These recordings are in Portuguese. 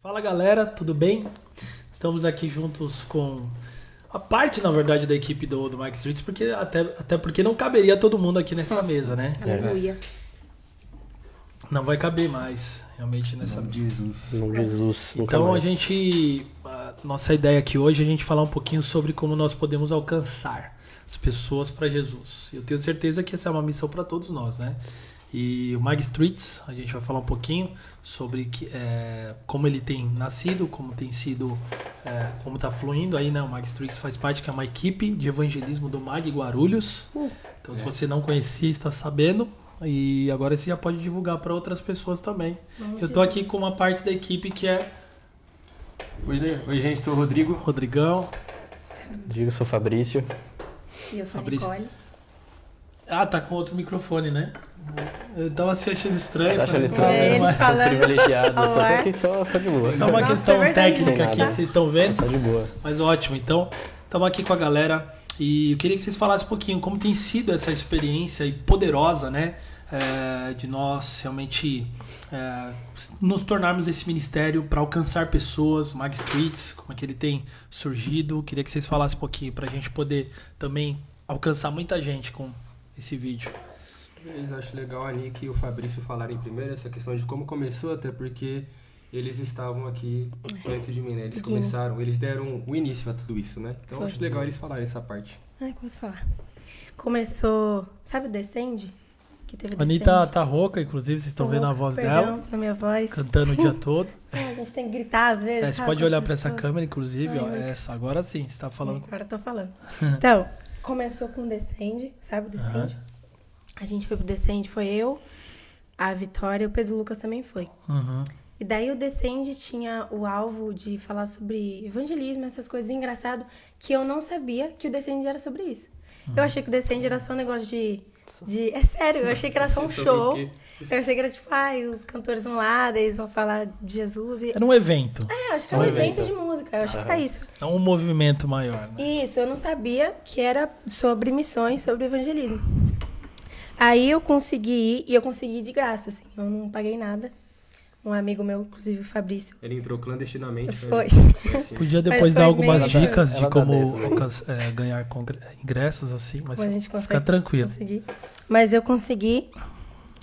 Fala galera, tudo bem? Estamos aqui juntos com a parte, na verdade, da equipe do, do Mike Streets, porque até, até porque não caberia todo mundo aqui nessa mesa, né? Aleluia. Não vai caber mais, realmente, nessa mesa. Jesus. De Jesus. Então a gente. A nossa ideia aqui hoje é a gente falar um pouquinho sobre como nós podemos alcançar as pessoas para Jesus. Eu tenho certeza que essa é uma missão para todos nós, né? E o Mag Streets, a gente vai falar um pouquinho sobre que, é, como ele tem nascido, como tem sido, é, como está fluindo aí, né? O Mag Streets faz parte que é uma equipe de evangelismo do Mag Guarulhos. Uh. Então, se você não conhecia, está sabendo. E agora você já pode divulgar para outras pessoas também. Vamos Eu tô aqui com uma parte da equipe que é Oi, oi, gente, sou o Rodrigo. Rodrigão. Eu sou Fabrício. E eu sou a Fabrício. Nicole. Ah, tá com outro microfone, né? Eu tava se achando estranho. Tá achando estranho? É, ele mas- Sou falando privilegiado, ao só tô aqui só, só de boa. Só uma Nossa, questão é técnica aqui que vocês estão vendo. Só de boa. Mas ótimo, então estamos aqui com a galera e eu queria que vocês falassem um pouquinho como tem sido essa experiência e poderosa, né? é, de nós realmente é, nos tornarmos esse ministério para alcançar pessoas, Mag Streets, como é que ele tem surgido. Queria que vocês falassem um pouquinho para a gente poder também alcançar muita gente com esse vídeo. Eles acho legal ali que o Fabrício falarem primeiro essa questão de como começou, até porque eles estavam aqui antes de mim, né? Eles começaram, eles deram o início a tudo isso, né? Então Foi. acho legal eles falarem essa parte. Ai, como posso falar? Começou. Sabe o Descende? Que teve A Anitta tá rouca, inclusive, vocês estão Tô vendo a louca, voz perdão dela, pra minha voz. cantando o dia todo. É, a gente tem que gritar às vezes. É, você sabe, pode olhar para essa câmera, inclusive, Ai, ó, essa, agora sim, você tá falando. Agora eu tô falando. Então, começou com o Descende, sabe o Descende? Aham. A gente foi pro Descende, foi eu, a Vitória e o Pedro Lucas também foi. Uhum. E daí o Descende tinha o alvo de falar sobre evangelismo, essas coisas engraçado que eu não sabia que o Descende era sobre isso. Eu achei que o Descende era só um negócio de, de. É sério, eu achei que era só um show. Eu achei que era tipo, ai, os cantores vão lá, daí eles vão falar de Jesus. E... Era um evento, É, eu acho que é um um evento evento. de música. Eu achei que era isso. não um movimento maior. Né? Isso, eu não sabia que era sobre missões, sobre evangelismo. Aí eu consegui ir, e eu consegui ir de graça, assim. Eu não paguei nada. Um amigo meu, inclusive o Fabrício, Ele entrou clandestinamente. Foi. mas foi assim. Podia depois foi dar algumas meio- dicas Ela de dá como né? é, ganhar ingressos, assim, mas como a gente consegue fica tranquilo. conseguir. Mas eu consegui.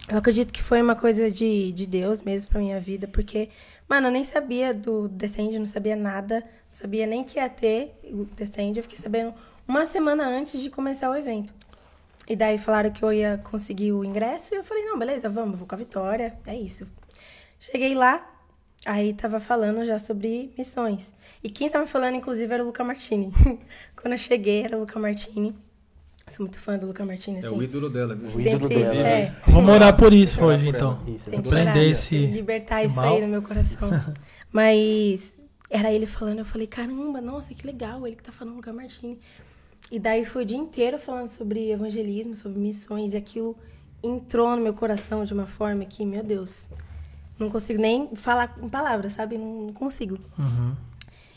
Eu acredito que foi uma coisa de, de Deus mesmo pra minha vida, porque, mano, eu nem sabia do Descende, não sabia nada, não sabia nem que ia ter o Descende. Eu fiquei sabendo uma semana antes de começar o evento. E daí falaram que eu ia conseguir o ingresso e eu falei, não, beleza, vamos, vou com a Vitória, é isso. Cheguei lá, aí tava falando já sobre missões. E quem tava falando, inclusive, era o Luca Martini. Quando eu cheguei, era o Luca Martini. Sou muito fã do Luca Martini, É assim. o ídolo dela, viu? O ídolo Sempre, dela. é, Vamos orar por isso Orar hoje, por então. Isso, tem que orar, esse- libertar esse isso mal. aí no meu coração. Mas era ele falando, eu falei, caramba, nossa, que legal, ele que tá falando Luca Martini. E daí foi o dia inteiro falando sobre evangelismo, sobre missões, e aquilo entrou no meu coração de uma forma que, meu Deus, não consigo nem falar em palavras, sabe? Não, consigo. Uhum.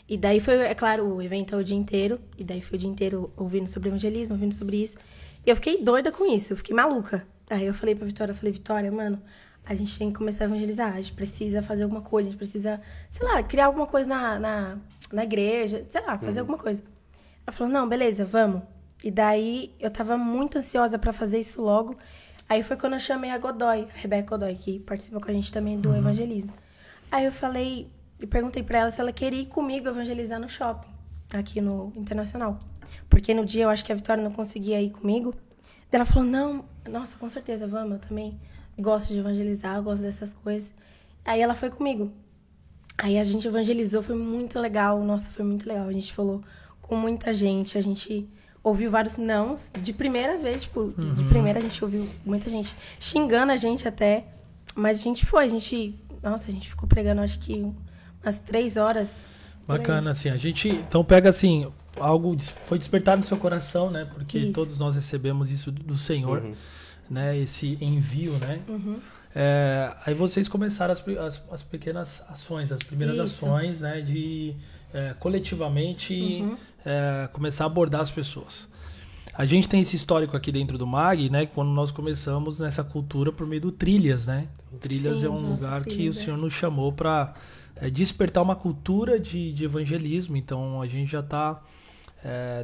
E daí foi, é claro, o evento é o dia inteiro. E daí foi o dia inteiro ouvindo sobre evangelismo, ouvindo sobre isso. E eu fiquei doida com isso, eu fiquei maluca. Aí eu falei pra Vitória, eu falei, Vitória, mano, a gente tem que começar a evangelizar, a gente precisa fazer alguma coisa, a gente precisa, sei lá, criar alguma coisa na, na, na igreja, sei lá, fazer alguma coisa. Ela falou, não, beleza, vamos. E daí eu tava muito ansiosa pra fazer isso logo. Aí foi quando eu chamei a Godoy, a Rebeca Godoy, que participa com a gente também do evangelismo. Aí eu falei, e perguntei pra ela se ela queria ir comigo evangelizar no shopping, aqui no Internacional. Porque no dia eu acho que a Vitória não conseguia ir comigo. Daí ela falou, não, nossa, com certeza, vamos, eu também gosto de evangelizar, gosto dessas coisas. Aí ela foi comigo. Aí a gente evangelizou, foi muito legal, nossa, foi muito legal. A gente falou com muita gente, a gente ouviu vários nãos de primeira vez, tipo, de primeira a gente ouviu muita gente xingando a gente até, mas a gente foi, a gente, nossa, a gente ficou pregando acho que umas três horas. Bacana, assim, a gente, então pega assim, algo foi despertado no seu coração, né, porque Isso. todos nós recebemos isso do Senhor, Uhum. né, esse envio, né, Uhum. É, aí vocês começaram as, as, as pequenas ações, as primeiras Isso. ações, né, de é, coletivamente Uhum. é, começar a abordar as pessoas. A gente tem esse histórico aqui dentro do MAG, né? Quando nós começamos nessa cultura por meio do Trilhas, né? Trilhas Sim, é um lugar que o é. Senhor nos chamou para despertar uma cultura de, de evangelismo. Então a gente já está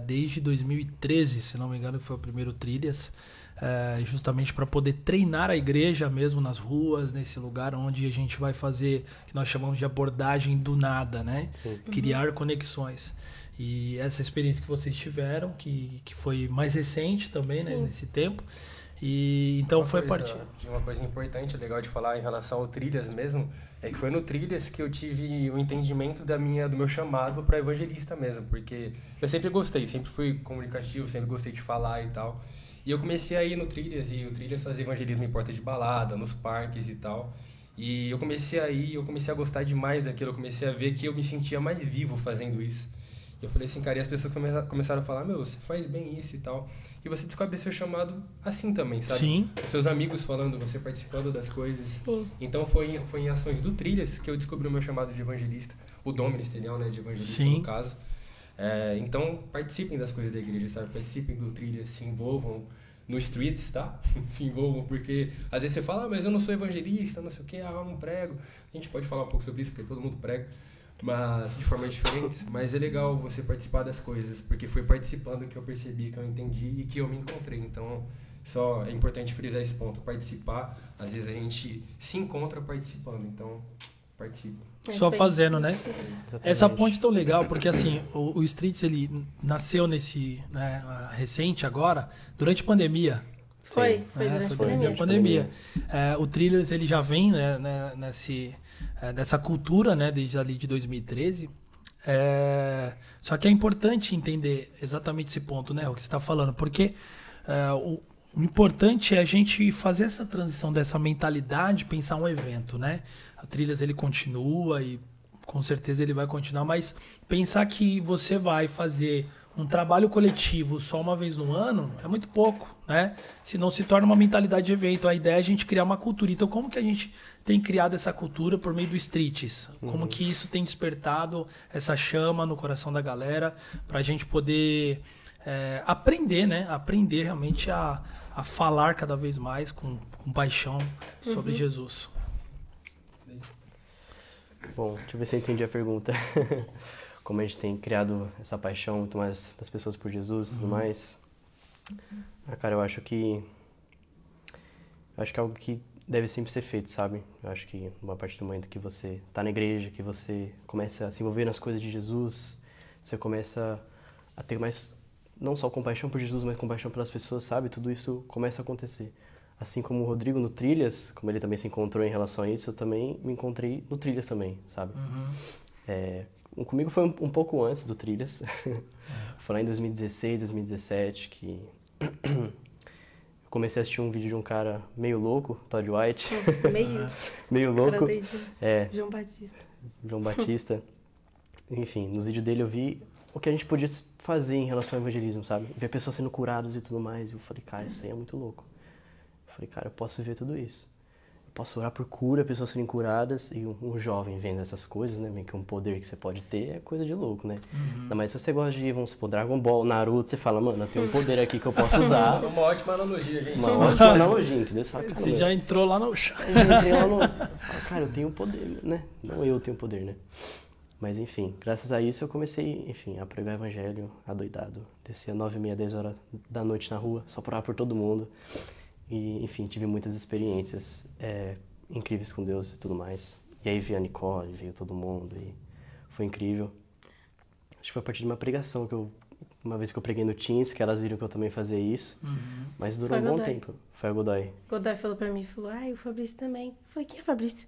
desde 2013, se não me engano, que foi o primeiro Trilhas, é, justamente para poder treinar a igreja mesmo nas ruas, nesse lugar onde a gente vai fazer que nós chamamos de abordagem do nada, né? Criar conexões. E essa experiência que vocês tiveram, que, que foi mais recente também, né, Sim. nesse tempo. E então Uma foi a coisa- partir. de Uma coisa importante, legal de falar em relação ao Trilhas mesmo, é que foi no Trilhas que eu tive o entendimento da minha, do meu chamado para evangelista mesmo, porque eu sempre gostei, sempre fui comunicativo, sempre gostei de falar e tal. E eu comecei a ir no Trilhas, e o Trilhas fazia evangelismo em porta de balada, nos parques e tal. E eu comecei a ir, eu comecei a gostar demais daquilo, eu comecei a ver que eu me sentia mais vivo fazendo isso. E eu falei assim, cara, e as pessoas come- começaram a falar, meu, você faz bem isso e tal. E você descobre seu chamado assim também, sabe? Sim. Os seus amigos falando, você participando das coisas. Sim. Então foi, foi em ações do Trilhas que eu descobri o meu chamado de evangelista, o dom ministerial, né, de evangelista Sim. no caso. É, então participem das coisas da igreja, sabe? Participem do Trilhas, se envolvam no streets, tá? se envolvam, porque às vezes você fala, ah, mas eu não sou evangelista, não sei o que, ah, não prego. A gente pode falar um pouco sobre isso, porque todo mundo prega, mas de formas diferentes. Mas é legal você participar das coisas, porque foi participando que eu percebi, que eu entendi e que eu me encontrei. Então, só é importante frisar esse ponto, participar. Às vezes a gente se encontra participando, então participa. É, Só fazendo, né? Exatamente. Essa ponte é tão legal, porque assim, o, o Streets ele nasceu nesse, né, recente agora, durante a pandemia. Foi, Sim. foi né? durante a Foi pandemia. a pandemia. É, o Trilhers ele já vem né, né, nesse, é, nessa cultura né, desde ali de 2013. É, só que é importante entender exatamente esse ponto, né, o que você está falando, porque é, o, o importante é a gente fazer essa transição dessa mentalidade, pensar um evento, né? A Trilhas ele continua e com certeza ele vai continuar, mas pensar que você vai fazer um trabalho coletivo só uma vez no ano é muito pouco, né? Se não se torna uma mentalidade de evento. A ideia é a gente criar uma cultura. Então, como que a gente tem criado essa cultura por meio do Streets? Como que isso tem despertado essa chama no coração da galera para a gente poder é, aprender, né? Aprender realmente a, a falar cada vez mais com, com paixão sobre Jesus. Bom, deixa eu ver se eu entendi a pergunta. Como a gente tem criado essa paixão muito mais das pessoas por Jesus e tudo mais. Ah, cara, eu acho que. Eu acho que é algo que deve sempre ser feito, sabe? Eu acho que uma partir do momento que você tá na igreja, que você começa a se envolver nas coisas de Jesus, você começa a ter mais. Não só compaixão por Jesus, mas compaixão pelas pessoas, sabe? Tudo isso começa a acontecer. Assim como o Rodrigo no Trilhas, como ele também se encontrou em relação a isso, eu também me encontrei no Trilhas também, sabe? É, o- comigo foi um, um pouco antes do Trilhas. foi lá em 2016, 2017 que eu comecei a assistir um vídeo de um cara meio louco, Todd White, Meio. Meio louco, é, João Batista. João Batista. Enfim, nos vídeos dele eu vi o que a gente podia fazer em relação ao evangelismo, sabe? Ver pessoas sendo curadas e tudo mais. Eu falei, cara, isso aí é muito louco. Eu falei, cara, eu posso viver tudo isso. Eu posso orar por cura, pessoas serem curadas e um, um jovem vendo essas coisas, né? Meio que um poder que você pode ter é coisa de louco, né? Ainda mais se você gosta de, vamos supor, Dragon Ball, Naruto, você fala, mano, eu tenho um poder aqui que eu posso usar. Uma ótima analogia, gente. Uma ótima analogia, entendeu? Você fala, cara, Você já entrou lá no chão. eu entrei lá no. Fala, Cara, eu tenho poder, né? Não eu tenho poder, né? Mas enfim, graças a isso eu comecei, enfim, a pregar o evangelho adoidado. Descia nove e meia, dez horas da noite na rua, só por por todo mundo. E, enfim, tive muitas experiências é, incríveis com Deus e tudo mais. E aí veio a Nicole, veio todo mundo e foi incrível. Acho que foi a partir de uma pregação que eu. Uma vez que eu preguei no Teams, que elas viram que eu também fazia isso. Mas durou Foi um bom tempo. Foi a Godoy. Godoy falou pra mim, falou, ai, o Fabrício também. Falei, quem é Fabrício?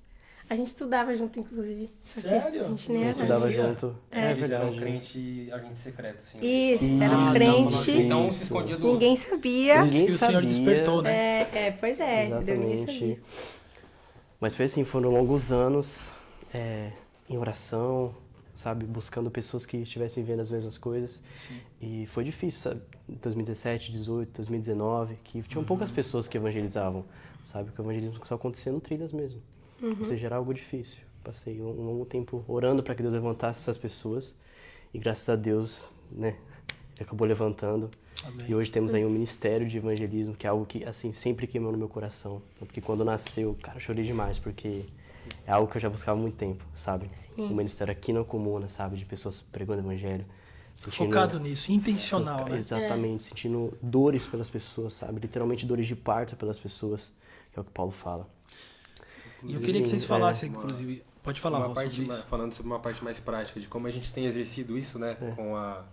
A gente estudava junto, inclusive. Sério? A gente nem A era. gente estudava Sabia? junto. É, Eles eram verdade. crente, agente secreto, assim. Isso, era um crente. falando Então se escondia do Ninguém sabia. Isso que o Senhor sabia. despertou, né? É, é, pois é, entendeu? Ninguém sabia. Exatamente. Mas foi assim, foram longos anos é, em oração, sabe? Buscando pessoas que estivessem vendo as mesmas coisas. Sim. E foi difícil, sabe? Em 2017, 18, 2019, que tinham Uhum. poucas pessoas que evangelizavam, sabe? Que o evangelismo só acontecia no trilhas mesmo. Ou seja, era algo difícil. Passei um longo tempo orando para que Deus levantasse essas pessoas. E graças a Deus, né? e acabou levantando. Amém. E hoje temos aí um ministério de evangelismo, que é algo que, assim, sempre queimou no meu coração. Tanto que quando nasceu, cara, eu chorei demais, porque é algo que eu já buscava há muito tempo, sabe? Sim. Um ministério aqui na comuna, sabe? De pessoas pregando evangelho. sentindo- Focado nisso, intencional, Foca- né? Exatamente, sentindo dores pelas pessoas, sabe? Literalmente dores de parto pelas pessoas, que é o que Paulo fala. E eu queria que vocês É, falassem, uma- inclusive. Pode falar, uma parte sobre ma- isso. falando sobre uma parte mais prática de como a gente tem exercido isso, né, É. com a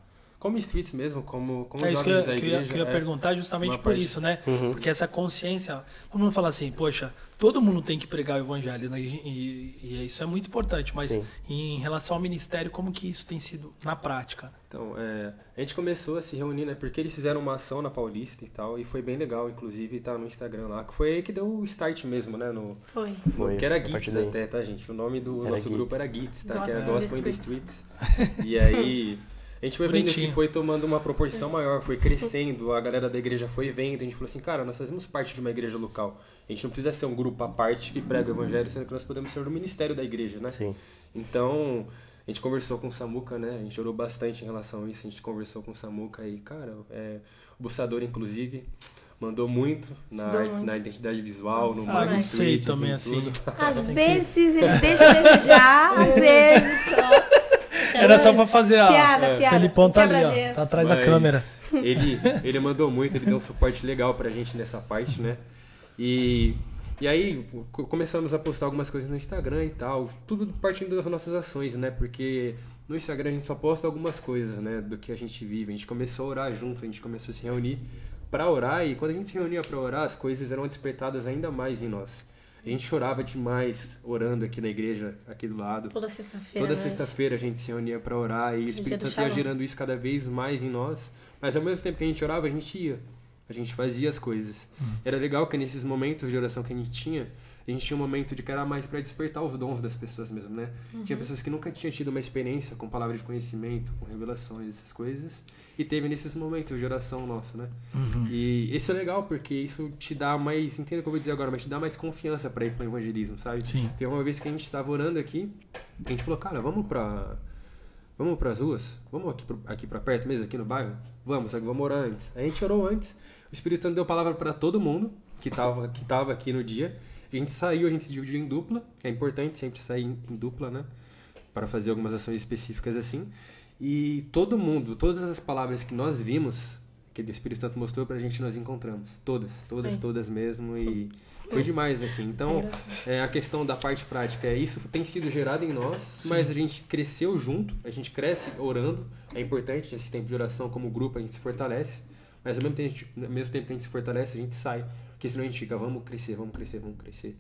como streets mesmo, como como É isso que eu, da que eu ia, igreja. que eu ia é. perguntar justamente por parte- isso, né? Uhum. Porque essa consciência, todo mundo fala assim, poxa, todo mundo tem que pregar o evangelho, né? e, e- e isso é muito importante, mas Sim. em relação ao ministério, como que isso tem sido na prática? Então, é, a gente começou a se reunir, né? Porque eles fizeram uma ação na Paulista e tal, e foi bem legal, inclusive tá no Instagram lá, que foi aí que deu o start mesmo, né? No, Foi. Foi, que era Gits até, tá, gente? O nome do Era nosso Gits. grupo era Gits, tá? que era Gospel in Gospel in the Streets. E aí, a gente foi vendo Bonitinho. que foi tomando uma proporção maior, foi crescendo, a galera da igreja foi vendo, a gente falou assim, cara, nós fazemos parte de uma igreja local. A gente não precisa ser um grupo à parte que prega o evangelho, sendo que nós podemos ser do ministério da igreja, né? Sim. Então, a gente conversou com o Samuca, né? A gente orou bastante em relação a isso. A gente conversou com o Samuca e, cara, é, o Bustador, inclusive, mandou muito na, arte- muito. na identidade visual, no Ah, marketing. eu sei tweets, também, assim. tudo. Às vezes ele deixa a desejar, às vezes só. Era só pra fazer a. Piada, É. piada. Felipão tá ali, ó. Tá atrás Mas da câmera. Ele, ele mandou muito, ele deu um suporte legal pra gente nessa parte, né? E, e aí co- começamos a postar algumas coisas no Instagram e tal, tudo partindo das nossas ações, né? Porque no Instagram a gente só posta algumas coisas, né? Do que a gente vive. A gente começou a orar junto, a gente começou a se reunir pra orar e quando a gente se reunia pra orar, as coisas eram despertadas ainda mais em nós. A gente chorava demais orando aqui na igreja, aqui do lado. Toda sexta-feira. Toda né? sexta-feira a gente se reunia pra orar e o Espírito Santo ia gerando isso cada vez mais em nós. Mas ao mesmo tempo que a gente orava, a gente ia. A gente fazia as coisas. Era legal que nesses momentos de oração que a gente tinha, a gente tinha um momento de que era mais pra despertar os dons das pessoas mesmo, né? Tinha pessoas que nunca tinham tido uma experiência com palavra de conhecimento, com revelações, essas coisas. E teve nesses momentos de oração nossa, né? Uhum. E isso é legal porque isso te dá mais, entenda o que eu vou dizer agora, mas te dá mais confiança pra ir pro evangelismo, sabe? Sim. Tem uma vez que a gente estava orando aqui, a gente falou, cara, vamos pra. Vamos pras ruas? Vamos aqui, pro, aqui pra perto mesmo, aqui no bairro? Vamos, só que vamos orar antes. A gente orou antes. O Espírito Santo deu palavra para todo mundo que tava, que tava aqui no dia. A gente saiu, a gente se dividiu em dupla. É importante sempre sair em, dupla, né? Para fazer algumas ações específicas assim. E todo mundo, todas as palavras que nós vimos, que o Espírito Santo mostrou pra gente, nós encontramos. Todas, todas, Foi. todas mesmo. E foi demais, assim. Então, é, a questão da parte prática é isso tem sido gerado em nós, mas a gente cresceu junto, a gente cresce orando. É importante esse tempo de oração como grupo, a gente se fortalece. Mas ao mesmo tempo, a gente- ao mesmo tempo que a gente se fortalece, a gente sai. Porque senão a gente fica, vamos crescer, vamos crescer, vamos crescer.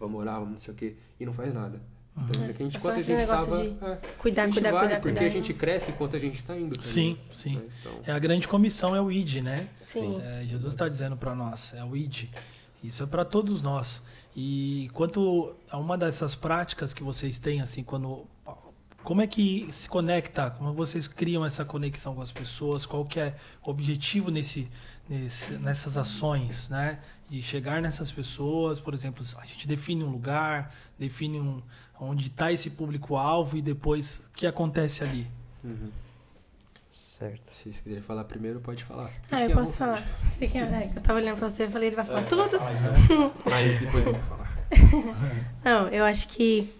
Vamos orar, vamos não sei o quê. E não faz nada. Então, é que a gente, É só enquanto a gente estava. de É, Cuidar, cuidar, vai, cuidar, porque cuidar. a gente cresce enquanto a gente está indo. também, Sim, sim. né? Então, É a grande comissão é o ID, né? Sim. É, Jesus está dizendo para nós, é o ID. Isso é para todos nós. E quanto a uma dessas práticas que vocês têm, assim, quando como é que se conecta? Como vocês criam essa conexão com as pessoas? Qual que é o objetivo nesse, nesse nessas ações, né? De chegar nessas pessoas, por exemplo, a gente define um lugar, define um, onde está esse público-alvo e depois o que acontece ali. uhum. Certo. Se vocês quiserem falar primeiro, pode falar. Ah, eu posso falar. Fiquem, é, eu tava olhando pra você e falei, ele vai falar tudo. Mas depois eu vou falar. Não, eu acho que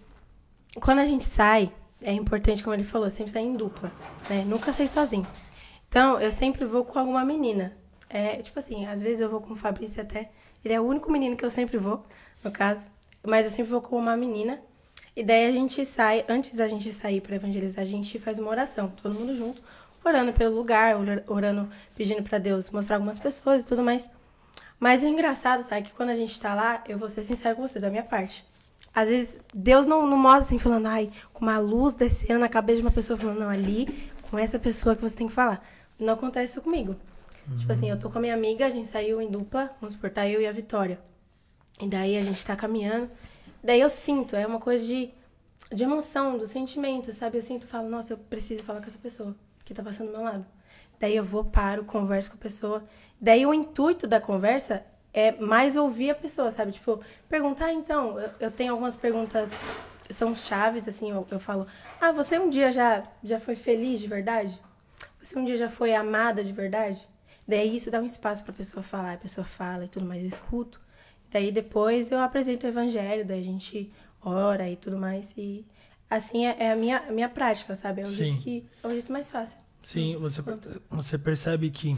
quando a gente sai, é importante, como ele falou, sempre sair em dupla, né? Nunca sair sozinho. Então, eu sempre vou com alguma menina. É, tipo assim, às vezes eu vou com o Fabrício até. Ele é o único menino que eu sempre vou, no caso. Mas eu sempre vou com uma menina. E daí a gente sai, antes da gente sair para evangelizar, a gente faz uma oração, todo mundo junto, orando pelo lugar, ora- orando, pedindo para Deus mostrar algumas pessoas e tudo mais. Mas o engraçado, sabe, que quando a gente tá lá, eu vou ser sincera com você, da minha parte. Às vezes, Deus não, não mostra assim, falando, ai, com uma luz descendo na cabeça de uma pessoa, falando, não, ali, com essa pessoa que você tem que falar. Não acontece isso comigo. Tipo assim, eu tô com a minha amiga, a gente saiu em dupla, vamos supor, tá eu e a Vitória. E daí a gente tá caminhando. Daí eu sinto, é uma coisa de, de emoção, do sentimento, sabe? Eu sinto falo, nossa, eu preciso falar com essa pessoa que tá passando do meu lado. Daí eu vou, paro, converso com a pessoa. Daí o intuito da conversa é mais ouvir a pessoa, sabe? Tipo, perguntar, então, eu, eu tenho algumas perguntas, são chaves, assim, eu, eu falo, ah, você um dia já, já foi feliz de verdade? você um dia já foi amada de verdade? Daí isso dá um espaço pra pessoa falar, a pessoa fala e tudo mais, eu escuto. Daí depois eu apresento o evangelho, daí a gente ora e tudo mais. E assim é, é a minha, a minha prática, sabe? É o Sim. jeito que é o jeito mais fácil. Sim, você, você percebe que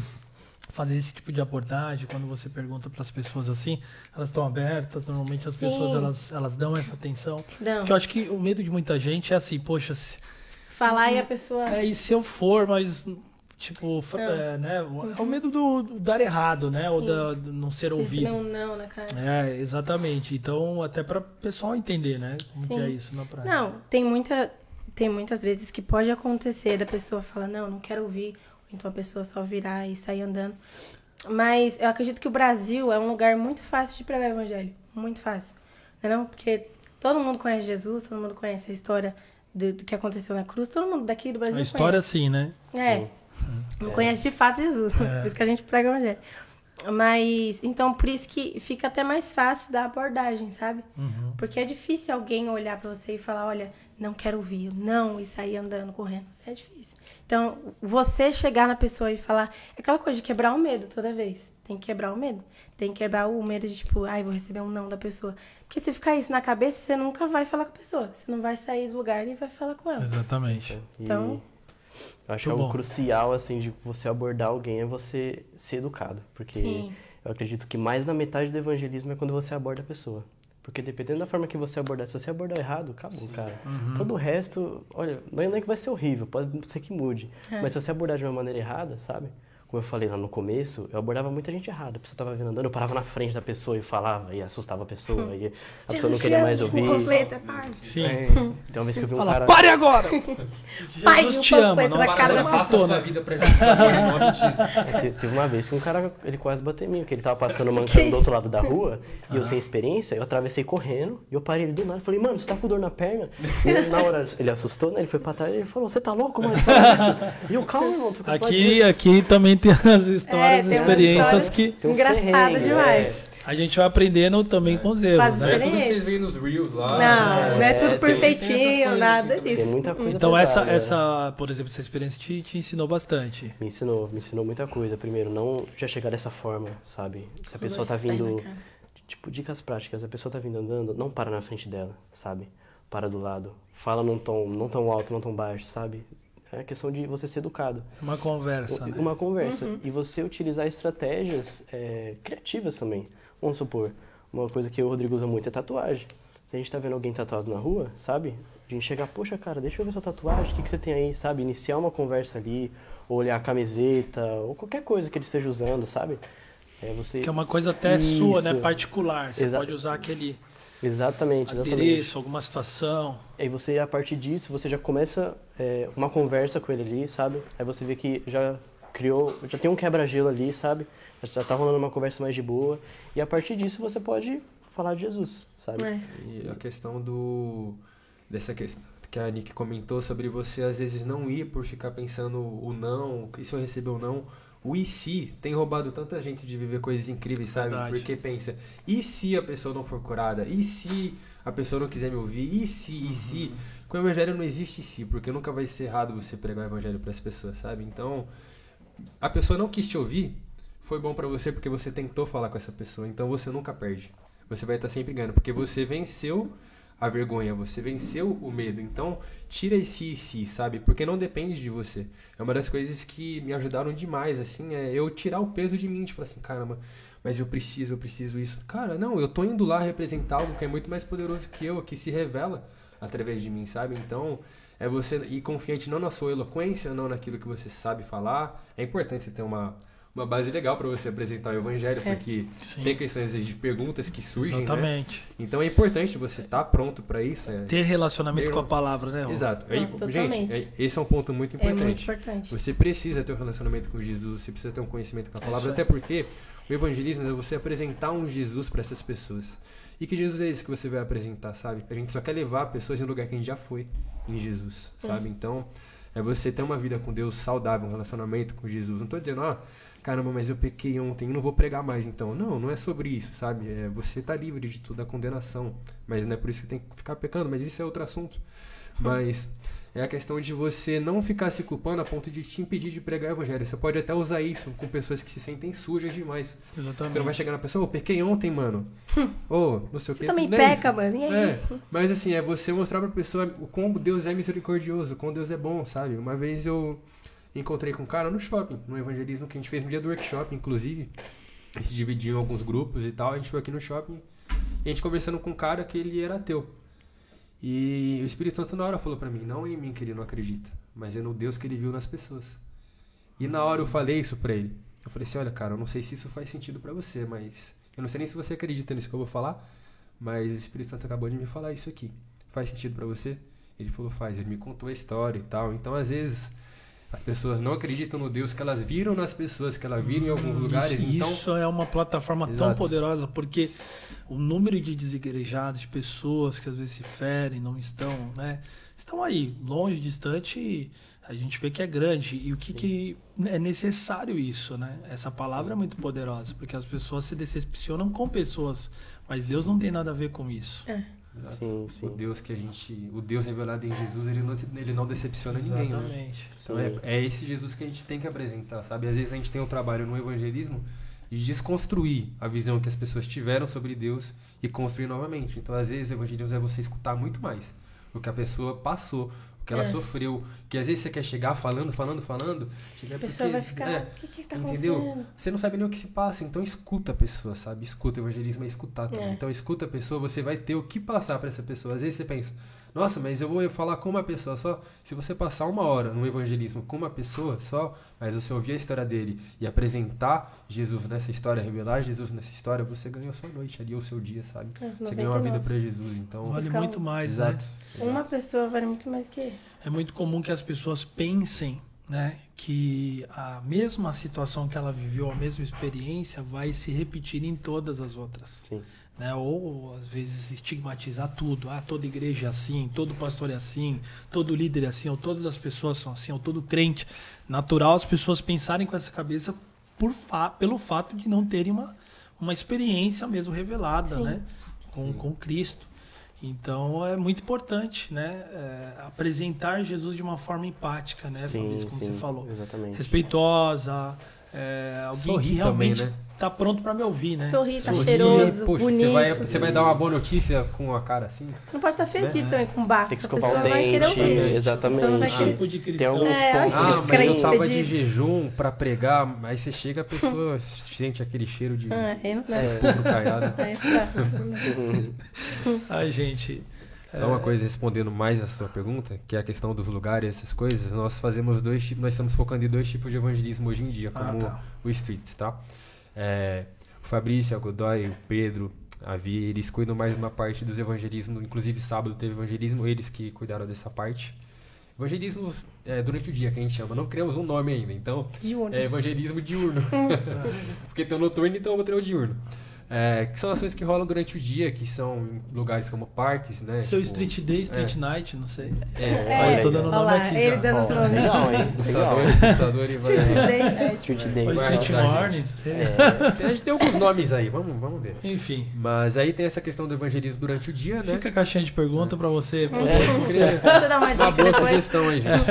fazer esse tipo de abordagem, quando você pergunta para as pessoas assim, elas estão abertas, normalmente as Sim. pessoas elas, elas dão essa atenção. Não. Porque eu acho que o medo de muita gente é assim, poxa, se, Falar e a pessoa. é, e se eu for, mas tipo, Não. é, né, é o medo do, do dar errado, né, ou Sim. da, do não ser ouvido. um não na cara. É, exatamente. Então, até para o pessoal entender, né, como que Sim. é isso na prática. Não, tem muita. Tem muitas vezes que pode acontecer da pessoa falar, não, não quero ouvir, ou então a pessoa só virar e sair andando. Mas eu acredito que o Brasil é um lugar muito fácil de pregar o evangelho. Muito fácil. Não é não? Porque todo mundo conhece Jesus, todo mundo conhece a história do, do que aconteceu na cruz, todo mundo daqui do Brasil A história sim, né? conhece. É. Não conhece de fato Jesus. Por isso que a gente prega o evangelho. Mas, então, por isso que fica até mais fácil da abordagem, sabe? Uhum. Porque é difícil alguém olhar pra você e falar, olha, não quero ouvir, não, e sair andando, correndo. É difícil. Então, você chegar na pessoa e falar, é aquela coisa de quebrar o medo toda vez. Tem que quebrar o medo. Tem que quebrar o medo de, tipo, ai, vou receber um não da pessoa. Porque se ficar isso na cabeça, você nunca vai falar com a pessoa. Você não vai sair do lugar e vai falar com ela. Exatamente. E Então- eu acho que Muito algo bom. crucial, assim, de você abordar alguém é você ser educado. Porque Sim. eu acredito que mais da metade do evangelismo é quando você aborda a pessoa. Porque dependendo da forma que você abordar, se você abordar errado, acabou, cara. Uhum. Todo o resto, olha, não é nem que vai ser horrível, pode ser que mude. É. Mas se você abordar de uma maneira errada, sabe? Como eu falei lá no começo, eu abordava muita gente errada. A pessoa tava vindo andando, eu parava na frente da pessoa e falava, e assustava a pessoa, e a pessoa não queria mais ouvir. Panfleto, é. Sim. É, então, uma vez que eu vi um Fala, cara... pare agora! Pai, Jesus o te ama, não na para cara matar, Passa a sua vida pra gente. É, te- Teve uma vez que um cara, ele quase bateu em mim, porque ele tava passando mancando do outro lado da rua, e eu sem experiência, eu atravessei correndo, e eu parei ele do nada, falei, mano, você tá com dor na perna? E ele, na hora, ele assustou, né, ele foi pra trás, e ele falou, você tá louco, mano? E eu, calma, irmão, tô com Aqui, aqui também tem as histórias, É, experiências que Engraçado perrengues, demais. a gente vai aprendendo também com os erros, né? É tudo que vocês veem nos Reels lá. Não, né? não é tudo tem essas perfeitinho, nada assim disso. Tem muita coisa Então essa, né? essa, por exemplo, essa experiência te, te ensinou bastante. Me ensinou, me ensinou muita coisa. Primeiro, não já chegar dessa forma, sabe? Se a pessoa tá na vindo. Tipo, dicas práticas. A pessoa tá vindo andando, não para na frente dela, sabe? Para do lado. Fala num tom não tão alto, não tão baixo, sabe? É questão de você ser educado. Uma conversa, né? Uma conversa. E você utilizar estratégias é, criativas também. Vamos supor, uma coisa que o Rodrigo usa muito é tatuagem. Se a gente tá vendo alguém tatuado na rua, sabe? A gente chegar, poxa, cara, deixa eu ver sua tatuagem, o que, que você tem aí, sabe? Iniciar uma conversa ali, ou olhar a camiseta, ou qualquer coisa que ele esteja usando, sabe? É você... Que é uma coisa até sua, né? Isso. Particular. Você Exa- pode usar aquele Exatamente, exatamente. adereço, alguma situação. Aí você, a partir disso, você já começa é, uma conversa com ele ali, sabe? Aí você vê que já criou, já tem um quebra-gelo ali, sabe? Já tá rolando uma conversa mais de boa. E a partir disso você pode falar de Jesus, sabe? É. E a questão do. dessa questão que a Nick comentou sobre você às vezes não ir por ficar pensando o não, e se eu receber o não. O e se tem roubado tanta gente de viver coisas incríveis, sabe? Verdade. Porque pensa, e se a pessoa não for curada? E se a pessoa não quiser me ouvir? E se, e se? Com o evangelho não existe se, porque nunca vai ser errado você pregar o evangelho para as pessoas, sabe? Então, a pessoa não quis te ouvir, foi bom pra você porque você tentou falar com essa pessoa. Então você nunca perde. Você vai estar sempre ganhando, porque você venceu a vergonha, você venceu o medo. Então, tira esse e se, sabe? Porque não depende de você. É uma das coisas que me ajudaram demais, assim, é eu tirar o peso de mim, de falar assim, caramba, mas eu preciso, eu preciso isso. Cara, não, eu tô indo lá representar algo que é muito mais poderoso que eu, que se revela através de mim, sabe? Então, é você ir confiante não na sua eloquência, não naquilo que você sabe falar. É importante você ter uma, uma base legal para você apresentar o evangelho, É. porque Sim. tem questões de perguntas que surgem, né? Exatamente. Então é importante você estar pronto para isso. é- Ter relacionamento Ter- com a palavra, né? Rô? Exato. Não, totalmente. gente, é- esse é um ponto muito É muito importante. importante. Você precisa ter um relacionamento com Jesus, você precisa ter um conhecimento com a É palavra, até porque o evangelismo é você apresentar um Jesus para essas pessoas. E que Jesus é esse que você vai apresentar, sabe? A gente só quer levar pessoas em um lugar que a gente já foi, em Jesus, sabe? Então, é você ter uma vida com Deus saudável, um relacionamento com Jesus. Não tô dizendo, ó, caramba, mas eu pequei ontem, eu não vou pregar mais então. Não, não é sobre isso, sabe? É você tá livre de toda a condenação, mas não é por isso que tem que ficar pecando, mas isso é outro assunto. Mas é a questão de você não ficar se culpando a ponto de te impedir de pregar o evangelho. Você pode até usar isso com pessoas que se sentem sujas demais. Exatamente. Você não vai chegar na pessoa, ô, pequei ontem, mano. Ô, não sei o Você que. também Não é peca, isso. mano. E aí? É, mas assim, é você mostrar pra pessoa o como Deus é misericordioso, o como Deus é bom, sabe? Uma vez eu encontrei com um cara no shopping, no evangelismo que a gente fez no dia do workshop, inclusive. A gente se dividiu em alguns grupos e tal, a gente foi aqui no shopping e a gente conversando com um cara que ele era ateu. E o Espírito Santo na hora falou pra mim, não em mim que ele não acredita, mas é no Deus que ele viu nas pessoas. E na hora eu falei isso pra ele. Eu falei assim, olha cara, eu não sei se isso faz sentido pra você, mas eu não sei nem se você acredita nisso que eu vou falar, mas o Espírito Santo acabou de me falar isso aqui. Faz sentido pra você? Ele falou, faz. Ele me contou a história e tal. Então, às vezes, as pessoas não acreditam no Deus que elas viram nas pessoas, que elas viram em alguns lugares. Isso, então, isso é uma plataforma tão Exato. poderosa, porque o número de desigrejados, de pessoas que às vezes se ferem, não estão, né? Estão aí, longe, distante, a gente vê que é grande. E o que, que é necessário isso, né? Essa palavra é muito poderosa, porque as pessoas se decepcionam com pessoas, mas Deus não tem nada a ver com isso. exato. Sim, sim. o Deus que a gente. O Deus revelado em Jesus, ele não, ele não decepciona ninguém, né? Exatamente. Então é, é esse Jesus que a gente tem que apresentar, sabe? Às vezes a gente tem um trabalho no evangelismo de desconstruir a visão que as pessoas tiveram sobre Deus e construir novamente. Então, às vezes, o evangelismo é você escutar muito mais o que a pessoa passou, o que ela É. sofreu. Que às vezes você quer chegar falando, falando, falando. chega A pessoa porque- vai ficar, é, o que que tá Entendeu? acontecendo? Você não sabe nem o que se passa, então escuta a pessoa, sabe? Escuta, o evangelismo é escutar também. É. Então escuta a pessoa, você vai ter o que passar pra essa pessoa. Às vezes você pensa, nossa, mas eu vou falar com uma pessoa só. Se você passar uma hora no evangelismo com uma pessoa só, mas você ouvir a história dele e apresentar Jesus nessa história, revelar Jesus nessa história, você ganhou a sua noite ali, ou o seu dia, sabe? É, Você ganhou uma vida 99. pra Jesus, então. Vale Buscar muito mais, Exato. né? Uma pessoa vale muito mais que É muito comum que as pessoas pensem, né, que a mesma situação que ela viveu, a mesma experiência, vai se repetir em todas as outras. Sim. Né? Ou às vezes estigmatizar tudo. Ah, toda igreja é assim, todo pastor é assim, todo líder é assim, ou todas as pessoas são assim, ou todo crente. Natural as pessoas pensarem com essa cabeça por fa pelo fato de não terem uma, uma experiência mesmo revelada, Sim. né? Com, com Cristo. Então é muito importante, né? é, apresentar Jesus de uma forma empática, né, Sim, Fabrício, como sim, você falou. Exatamente. Respeitosa, é, alguém Sorrir que também, realmente né? tá pronto para me ouvir, né? sorrir, tá Sorrir, cheiroso, poxa, bonito. Você vai, você vai dar uma boa notícia com a cara assim? Não pode estar fedido Né? também com bafo. Tem que escovar o dente, exatamente. Você não vai querer. Tipo de Tem cristão. alguns É, pontos. Ah, mas eu tava de jejum pra pregar, aí você chega, a pessoa sente aquele cheiro de Ah, aí não dá. não dá. Ai, gente. Só uma coisa, respondendo mais a sua pergunta, que é a questão dos lugares, essas coisas, nós fazemos dois tipos, nós estamos focando em dois tipos de evangelismo hoje em dia, Ah, como tá. o Street, tá? É, o Fabrício, a Godoy, o Pedro, a Vi, eles cuidam mais de uma parte dos evangelismos, inclusive sábado teve evangelismo, eles que cuidaram dessa parte. Evangelismo é, durante o dia, que a gente chama, não criamos um nome ainda, então Diurno. é evangelismo diurno. Porque tem o noturno e tem o outro é o diurno. É, que são ações que rolam durante o dia, que são em lugares como parques, né? Seu tipo, Street Day, Street Night, não sei. É, É, Olha, eu tô dando nome lá, aqui ele já. dando os nomes. Hein? Legal. Pulsador, pulsador e vai. Street Day, é. Street Day. Ou Street Morning, não. É, a gente tem alguns nomes aí, vamos, vamos ver. Enfim. Mas aí tem essa questão do evangelismo durante o dia, né? Fica a caixinha de pergunta pra você poder. É, Você dá uma uma dica boa depois? sugestão aí, gente.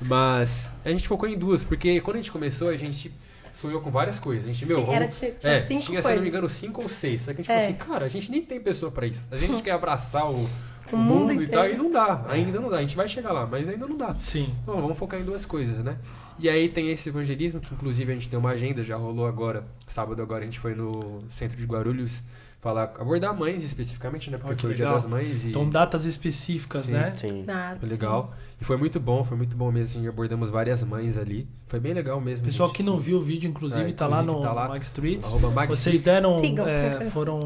Mas a gente focou em duas, porque quando a gente começou, a gente sonhou com várias coisas. A gente, meu, vamos... era- tinha- tinha é, cinco tinha, se não me engano, cinco ou seis. Só que a gente É. falou assim, cara, a gente nem tem pessoa pra isso. A gente quer abraçar o, o mundo mundo, e tal, e não dá. Ainda não dá. A gente vai chegar lá, mas ainda não dá. Sim. Então, vamos focar em duas coisas, né? E aí tem esse evangelismo, que inclusive a gente tem uma agenda, já rolou agora, sábado agora a gente foi no centro de Guarulhos falar, abordar mães especificamente, né? Porque foi o dia das mães e Então, datas específicas, Sim. né? Sim. Nada, foi legal. E foi muito bom, foi muito bom mesmo, assim, abordamos várias mães ali. Foi bem legal mesmo. Pessoal gente, que não assim. viu o vídeo, inclusive, É, tá lá no inclusive tá lá. Mag Street. Mag Vocês Streets. deram. Sigam. é, foram.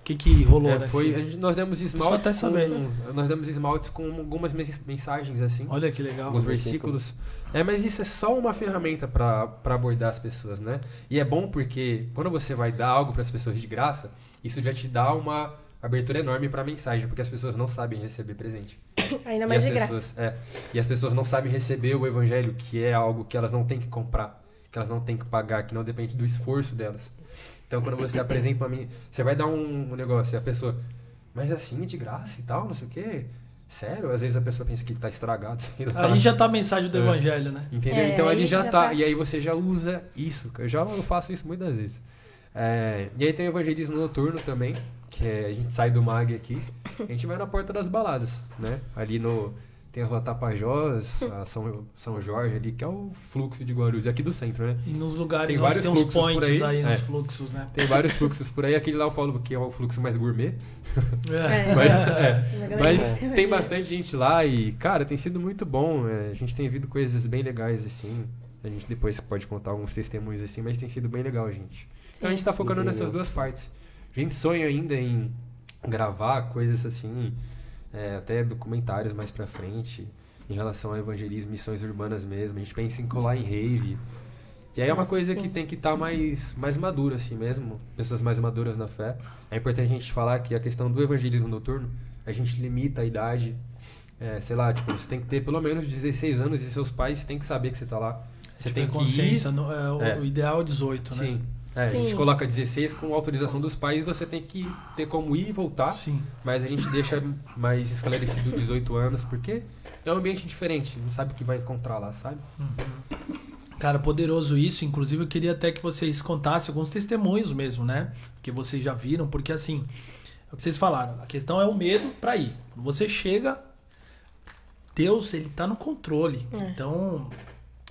O que que rolou, É, né? foi, gente- nós demos esmaltes até saber. com, nós demos esmaltes com algumas mens- mensagens assim. Olha que legal. alguns versículos. É, mas isso é só uma ferramenta para abordar as pessoas, né? E é bom porque quando você vai dar algo para as pessoas de graça, isso já te dá uma abertura enorme para a mensagem, porque as pessoas não sabem receber presente. Ainda E mais as de graça. pessoas, é, e as pessoas não sabem receber o evangelho, que é algo que elas não têm que comprar, que elas não têm que pagar, que não depende do esforço delas. Então, quando você apresenta pra mim, você vai dar um, um negócio, e a pessoa, mas assim, de graça e tal, não sei o quê. sério? Às vezes a pessoa pensa que tá estragado, sei lá. Aí já tá a mensagem do É. evangelho, né? Entendeu? É, então ali aí já, já tá. tá. E aí você já usa isso. Eu já eu faço isso muitas vezes. É, e aí tem o evangelismo noturno também, que é, a gente sai do MAG aqui, a gente vai na porta das baladas, né? Ali no. Tem a rua Tapajós, a São, São Jorge ali, que é o fluxo de Guarulhos, é aqui do centro, né? E nos lugares Tem onde vários tem uns fluxos por points aí, aí. nos É. fluxos, né? Tem vários fluxos por aí, aquele lá eu falo que é o fluxo mais gourmet. É. Mas, é, Uma galera mas tem bastante gente lá e, cara, tem sido muito bom. é, a gente tem visto coisas bem legais, assim. A gente depois pode contar alguns testemunhos assim, mas tem sido bem legal, gente. Então a gente tá focando Sim, nessas duas partes. A gente sonha ainda em gravar coisas assim, é, até documentários mais pra frente, em relação ao evangelismo, missões urbanas mesmo. A gente pensa em colar em rave. E aí é uma Nossa, coisa sim. que tem que estar mais, mais madura assim mesmo, pessoas mais maduras na fé. É importante a gente falar que a questão do evangelismo noturno, a gente limita a idade. É, sei lá, tipo, você tem que ter pelo menos 16 anos e seus pais têm que saber que você tá lá. Você Tipo, tem que consciência, ir, no- é, o, É. o ideal é 18, né? Sim. É, a gente coloca 16 com autorização dos pais, você tem que ter como ir e voltar, Sim. mas a gente deixa mais esclarecido 18 anos, porque é um ambiente diferente, não sabe o que vai encontrar lá, sabe? Cara, poderoso isso. Inclusive, eu queria até que vocês contassem alguns testemunhos mesmo, né? Que vocês já viram, porque assim, é o que vocês falaram. A questão é o medo pra ir. Quando você chega, Deus, ele tá no controle. É. Então,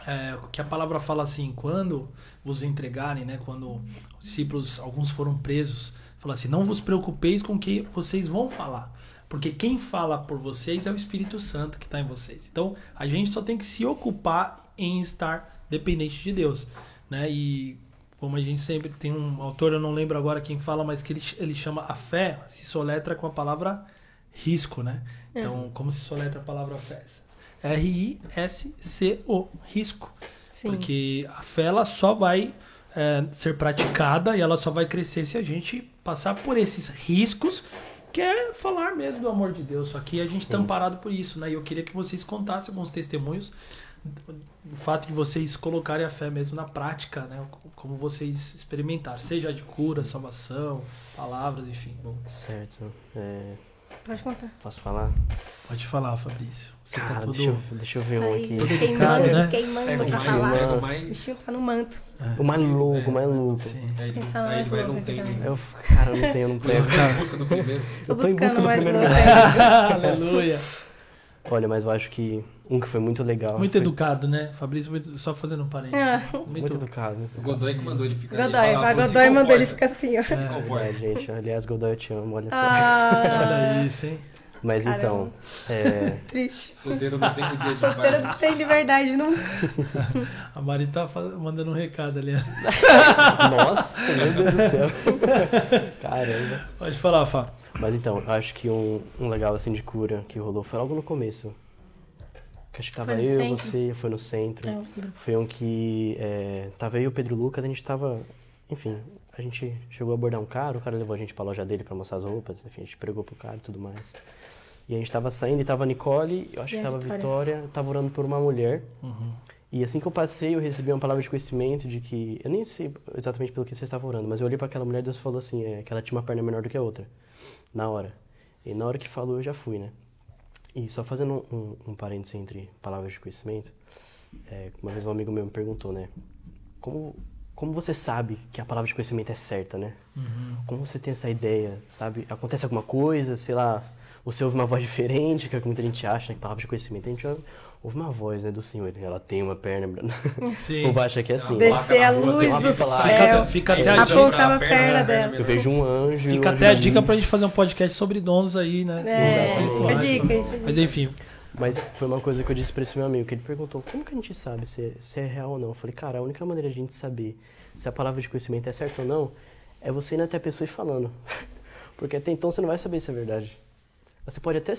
é, que a palavra fala assim, quando vos entregarem, né? Quando os discípulos, alguns foram presos, fala assim, não vos preocupeis com o que vocês vão falar. Porque quem fala por vocês é o Espírito Santo que está em vocês. Então, a gente só tem que se ocupar em estar dependente de Deus, né? E como a gente sempre tem um autor, eu não lembro agora quem fala, mas que ele, ele chama a fé, se soletra com a palavra risco, né? Então, como se soletra a palavra fé? R-I-S-C-O, risco. Sim. Porque a fé ela só vai é, ser praticada e ela só vai crescer se a gente passar por esses riscos, que é falar mesmo do amor de Deus. Só que a gente está amparado por isso, né? E eu queria que vocês contassem alguns testemunhos do fato de vocês colocarem a fé mesmo na prática, né? Como vocês experimentaram, seja de cura, salvação, palavras, enfim. Bom, Certo. É, Pode contar. posso falar? pode falar, Fabrício. Você tá Cara, todo. deixa, eu, deixa eu ver um Aí, aqui. Todo queimando, educado, né? queimando o pra mais, falar. pega o Deixa mais. Deixa eu no manto. O mais louco, o mais louco. Sim. Aí, ele- aí vai, não tem. Eu, cara, eu não tenho, eu não pego. Tá em busca do primeiro. Tô Eu tô em busca buscando do mais primeiro. Aleluia. Olha, mas eu acho que um que foi muito legal. Muito foi educado, né? Fabrício, muito- só fazendo um parênteses. Ah. Muito, Muito educado. O Godoy que mandou ele ficar Godoy, ali. a Godoy "Se mandou ele ficar assim, ó. comporta." É, gente, aliás, Godoy, eu te amo, olha só. Ah, Olha isso, hein? Mas caramba. então, é, triste. Solteiro não tem dia de Solteiro não tem liberdade nunca. A Mari tá mandando um recado ali. nossa, meu Deus do céu. Caramba. Pode falar, Fá. Mas então, eu acho que um, um legal assim de cura que rolou foi logo no começo. Que acho que tava eu, centro? você, foi no centro. Não, Foi um que é, tava eu e o Pedro Lucas, a gente tava. Enfim, a gente chegou a abordar um cara, o cara levou a gente pra loja dele pra mostrar as roupas, enfim, a gente pregou pro cara e tudo mais. E a gente tava saindo e tava a Nicole, eu acho E que tava a Vitória? Vitória, tava orando por uma mulher. Uhum. E assim que eu passei, eu recebi uma palavra de conhecimento de que. Eu nem sei exatamente pelo que você estava orando, mas eu olhei para aquela mulher e Deus falou assim: é, que ela tinha uma perna menor do que a outra. Na hora. E na hora que falou, eu já fui, né? E só fazendo um, um, parênteses entre palavras de conhecimento, é, uma vez um amigo meu me perguntou, né? Como, como você sabe que a palavra de conhecimento é certa, né? Como você tem essa ideia, sabe? Acontece alguma coisa, sei lá, você ouve uma voz diferente, que é o que muita gente acha, né? que palavra de conhecimento. A gente ouve, ouve uma voz, né, do Senhor. Ela tem uma perna. Sim. O acha que é assim. Descer a luz do céu. Fica, fica até a dica, Apontava a perna dela. Eu vejo um anjo. e fica anjo até a dica pra gente fazer um podcast sobre dons aí, né? É, fica a dica. Mas enfim, Mas foi uma coisa que eu disse pra esse meu amigo, que ele perguntou, como que a gente sabe se é, se é real ou não? Eu falei, cara, a única maneira de a gente saber se a palavra de conhecimento é certa ou não, é você indo até a pessoa e falando. Porque até então você não vai saber se é verdade. Você pode até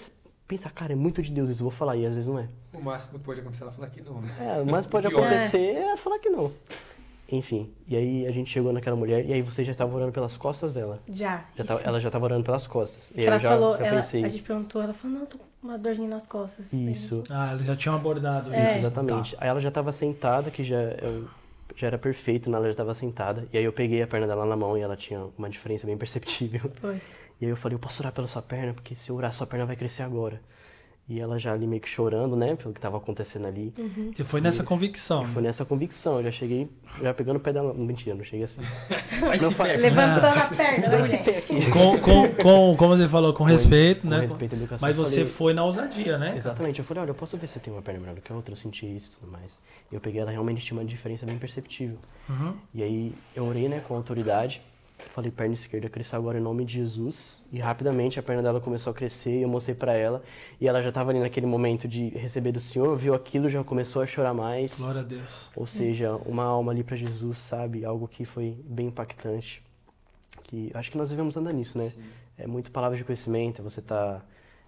pensar, cara, é muito de Deus isso, vou falar, e às vezes não é. O máximo que pode acontecer ela falar que não, né? É, o mais pode Pior. acontecer é falar que não. Enfim, e aí a gente chegou naquela mulher, e aí você já estava orando pelas costas dela. Já. Já tava- ela já estava orando pelas costas. E ela já, falou, já ela, pensei, a gente perguntou, ela falou, não, tô com uma dorzinha nas costas. isso, ah, eles já tinham abordado É. isso. Exatamente. Aí ela já estava sentada, que já, eu- já era perfeito, né? ela já estava sentada. E aí eu peguei a perna dela na mão e ela tinha uma diferença bem perceptível. Foi. E aí eu falei, eu posso orar pela sua perna? Porque se eu orar, sua perna vai crescer agora. E ela já ali meio que chorando, né, pelo que tava acontecendo ali. Você foi nessa convicção. E foi nessa convicção, eu já cheguei, já pegando o pé dela. Mentira, não cheguei assim. Não. Levantando a perna Esse mulher. pé aqui. Com, com, com, como você falou, com respeito, com né? respeito à educação, Mas eu você falei- foi na ousadia, né? Exatamente, eu falei, olha, eu posso ver se eu tenho uma perna melhor do que a outra, eu senti isso e tudo mais. E eu peguei ela, realmente tinha uma diferença bem perceptível. Uhum. E aí eu orei, né, com a autoridade, falei, perna esquerda, cresça agora em nome de Jesus. E rapidamente a perna dela começou a crescer, e eu mostrei pra ela. E ela já tava ali naquele momento de receber do Senhor, viu aquilo, já começou a chorar mais. Glória a Deus. Ou seja, uma alma ali pra Jesus, sabe? Algo que foi bem impactante. Que acho que nós devemos andar nisso, né? É muito palavra de conhecimento, você tá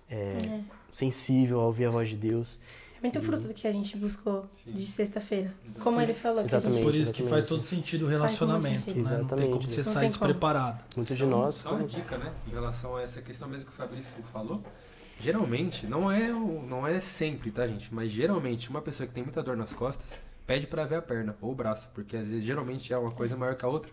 é, sensível a ouvir a voz de Deus. É muito fruto do que a gente buscou de sexta-feira. Como ele falou. Que a Exatamente. gente... Por isso que faz exatamente. todo sentido o muito relacionamento, sentido. né? Não tem Exatamente. como você Não sair despreparado. Muitos de nós. Só uma dica, né? Em relação a essa questão mesmo que o Fabrício falou. Geralmente, não é, não é sempre, tá, gente? Mas geralmente, uma pessoa que tem muita dor nas costas pede pra ver a perna ou o braço. Porque às vezes, geralmente, é uma coisa maior que a outra.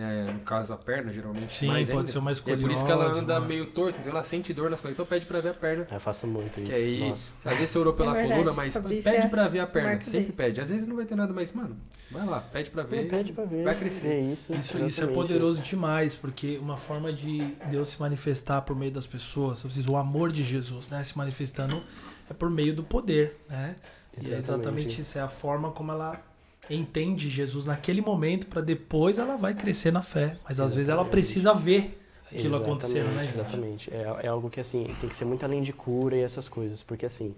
É, no caso, a perna, geralmente, Sim, mais pode ainda. ser uma E é por isso que ela anda uma- meio torta, então ela sente dor nas costas. Então pede pra ver a perna. Eu faço muito isso. Que aí, Nossa. às vezes você orou pela É verdade, coluna, mas Fabrício pede é pra ver a perna. Sempre dele. pede. Às vezes não vai ter nada, mas, mano, vai lá, pede pra ver. Pede pra ver. Vai crescer. É isso. Isso, isso é exatamente. poderoso demais, porque uma forma de Deus se manifestar por meio das pessoas, o amor de Jesus, né, se manifestando é por meio do poder, né? E é Exatamente. exatamente isso, é a forma como ela entende Jesus naquele momento para depois ela vai crescer na fé, mas às vezes ela Exatamente. precisa ver aquilo Exatamente, acontecendo, né, gente? Exatamente. É, é algo que, assim, tem que ser muito além de cura e essas coisas. Porque, assim,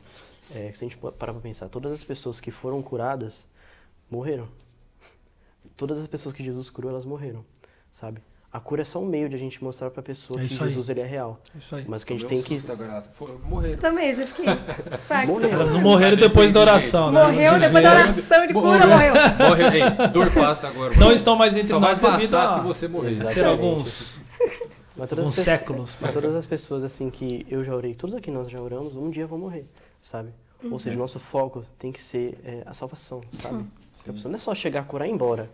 é, se a gente parar pra pensar, todas as pessoas que foram curadas morreram. Todas as pessoas que Jesus curou, elas morreram, sabe? A cura é só um meio de a gente mostrar pra pessoa É que aí. Jesus ele é real. Isso aí. Mas o que a gente tem que. Agora, foram- morreram. Também, eu já fiquei. Elas não morreram depois da oração, né? Morreu depois da oração de cura, morreu. Morreu. Ei, dor passa agora. Não estão mais entre Só vai nós devido a se você morrer. Ser alguns, Mas alguns pessoas- séculos. mas todas as pessoas, assim, que eu já orei, todos aqui nós já oramos, um dia vão morrer, sabe? Ou seja, o nosso foco tem que ser é, a salvação, sabe? Porque a pessoa não é só chegar, curar e ir embora.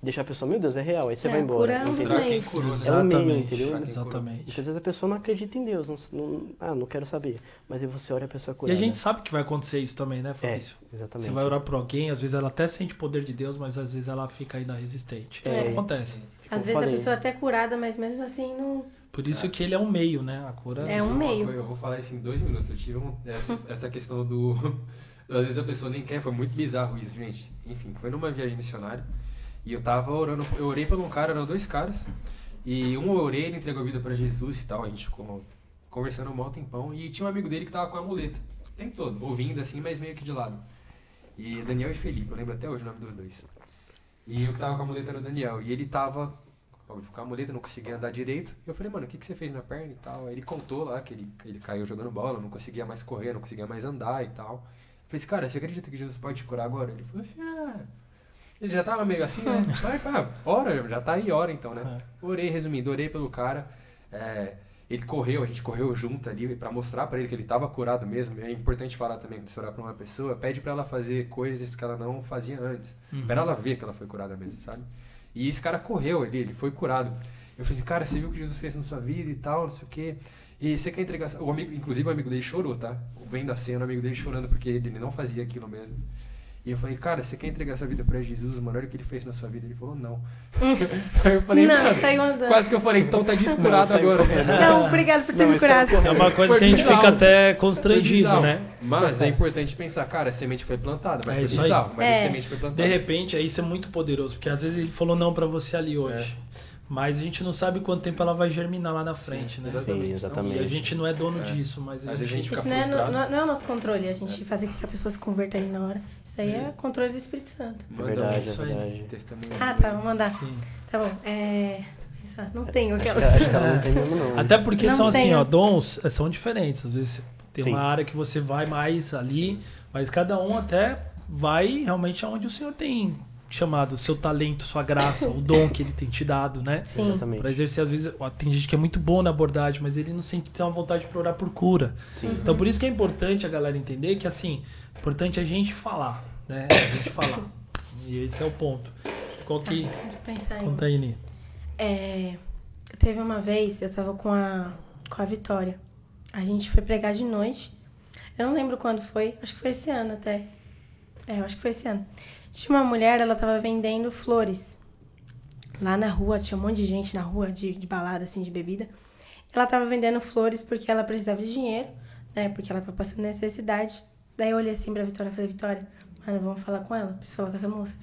Deixar a pessoa, meu Deus, é real, aí você É, vai a embora. cura é um dos entendeu? Quem curou, né? É um meio, Exatamente, entendeu? Exatamente. Muitas vezes a pessoa não acredita em Deus, não, não- ah, não quero saber. Mas aí você olha a pessoa E a curada. gente sabe que vai acontecer isso também, né, É, Fabrício? exatamente. Você vai orar por alguém, às vezes ela até sente o poder de Deus, mas às vezes ela fica ainda resistente. É. Isso acontece. Às vezes falei. a pessoa é até curada, mas mesmo assim não. Por isso que ele é um meio, né? A cura. É um meio. coisa, Eu vou falar isso em dois minutos. Eu tive um- essa, essa questão do. Às vezes a pessoa nem quer, foi muito bizarro isso, gente. Enfim, foi numa viagem missionária. E eu tava orando, eu orei por um cara, eram dois caras. E um eu orei, ele entregou a vida pra Jesus e tal. A gente ficou conversando um mau tempão. E tinha um amigo dele que tava com a muleta. O tempo todo, ouvindo assim, mas meio que de lado. E Daniel e Felipe, eu lembro até hoje o nome dos dois. E eu que tava com a muleta era o Daniel. E ele tava óbvio, com a muleta, não conseguia andar direito. E eu falei, mano, o que, que você fez na perna e tal? Aí ele contou lá que ele, ele caiu jogando bola, não conseguia mais correr, não conseguia mais andar e tal. Eu falei assim, cara, você acredita que Jesus pode te curar agora? Ele falou assim, ah. Ele já tava meio assim, né? Vai, pá, ora, já tá aí, ora então, né? Orei, resumindo, orei pelo cara. É, ele correu, a gente correu junto ali pra mostrar pra ele que ele tava curado mesmo. É importante falar também, que se orar pra uma pessoa, pede pra ela fazer coisas que ela não fazia antes. Pra ela ver que ela foi curada mesmo, sabe? E esse cara correu ali, ele foi curado. Eu falei assim, cara, você viu o que Jesus fez na sua vida e tal, não sei o quê. E você quer entregar. O amigo, inclusive o amigo dele chorou, tá? Vendo a cena, o amigo dele chorando porque ele não fazia aquilo mesmo. E eu falei, cara, você quer entregar sua vida pra Jesus, mano? Olha o que ele fez na sua vida. Ele falou, não. Aí eu falei, Não, "Cara, saiu andando. Quase que eu falei, então tá descurado saiu agora. Não, obrigado por ter Não, me esse é o curado. É uma coisa Foi que a gente bizarro. fica até constrangido, né? Mas é importante pensar, cara, a semente foi plantada, mas É foi bizarro, mas É. a semente foi plantada. De repente, é, isso é muito poderoso, porque às vezes ele falou não pra você ali hoje. Mas a gente não sabe quanto tempo ela vai germinar lá na frente, né? exatamente. Sim, exatamente. E a gente não é dono É. disso, mas a Mas a gente, gente fica Isso não é, frustrado. não, não é o nosso controle, a gente fazer com que a pessoa se converta ali na hora. Isso aí é controle do Espírito Santo. É verdade, é verdade. Ah, tá, vou mandar. Sim. Tá bom. É. Não tenho Acho aquelas. que, acho que ela não tem mesmo, não. Até porque Não são assim, tenho. ó, dons eh, são diferentes. Às vezes tem Sim. uma área que você vai mais ali, mas cada um até vai realmente aonde o Senhor tem chamado, seu talento, sua graça, o dom que ele tem te dado, né? Sim. Exatamente. Pra exercer, às vezes, tem gente que é muito boa na abordagem, mas ele não sente tem uma vontade de orar por cura. Então, por isso que é importante a galera entender que, assim, importante é a gente falar, né? A gente falar. E esse é o ponto. Qual que... Pensar em. Conta aí, Ni. É, teve uma vez, eu tava com a, com a Vitória. A gente foi pregar de noite. Eu não lembro quando foi, acho que foi esse ano até. É, eu acho que foi esse ano. Tinha uma mulher, ela tava vendendo flores. Lá na rua, tinha um monte de gente na rua, de, de balada, assim, de bebida. Ela tava vendendo flores porque ela precisava de dinheiro, né? Porque ela tava passando necessidade. Daí eu olhei assim pra Vitória e falei, Vitória, mano, vamos falar com ela, preciso falar com essa moça.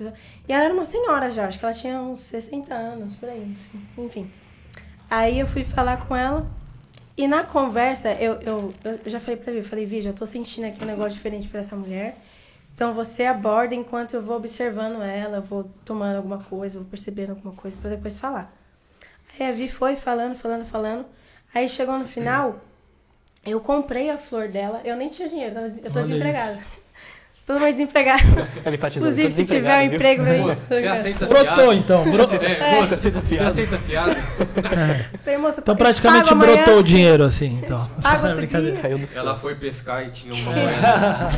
E ela era uma senhora já, acho que ela tinha uns 60 anos, por aí, assim, enfim. Aí eu fui falar com ela, e na conversa, eu, eu, eu já falei pra Vi, falei, Vi, já tô sentindo aqui um negócio diferente pra essa mulher. Então você aborda enquanto eu vou observando ela, vou tomando alguma coisa, vou percebendo alguma coisa pra depois falar. Aí a Vi foi falando, falando, falando. Aí chegou no final, eu comprei a flor dela. Eu nem tinha dinheiro, eu tô Olha desempregada. Todo mundo desempregado. Ele Inclusive, se tiver um viu? emprego mim. Moça, tô Você aceita Brotou fiado? então. Bro... É, moça, você aceita fiado? Falei, moça, Então praticamente pago amanhã, brotou o dinheiro, assim. Então. Outro. Ela foi pescar e tinha uma moeda.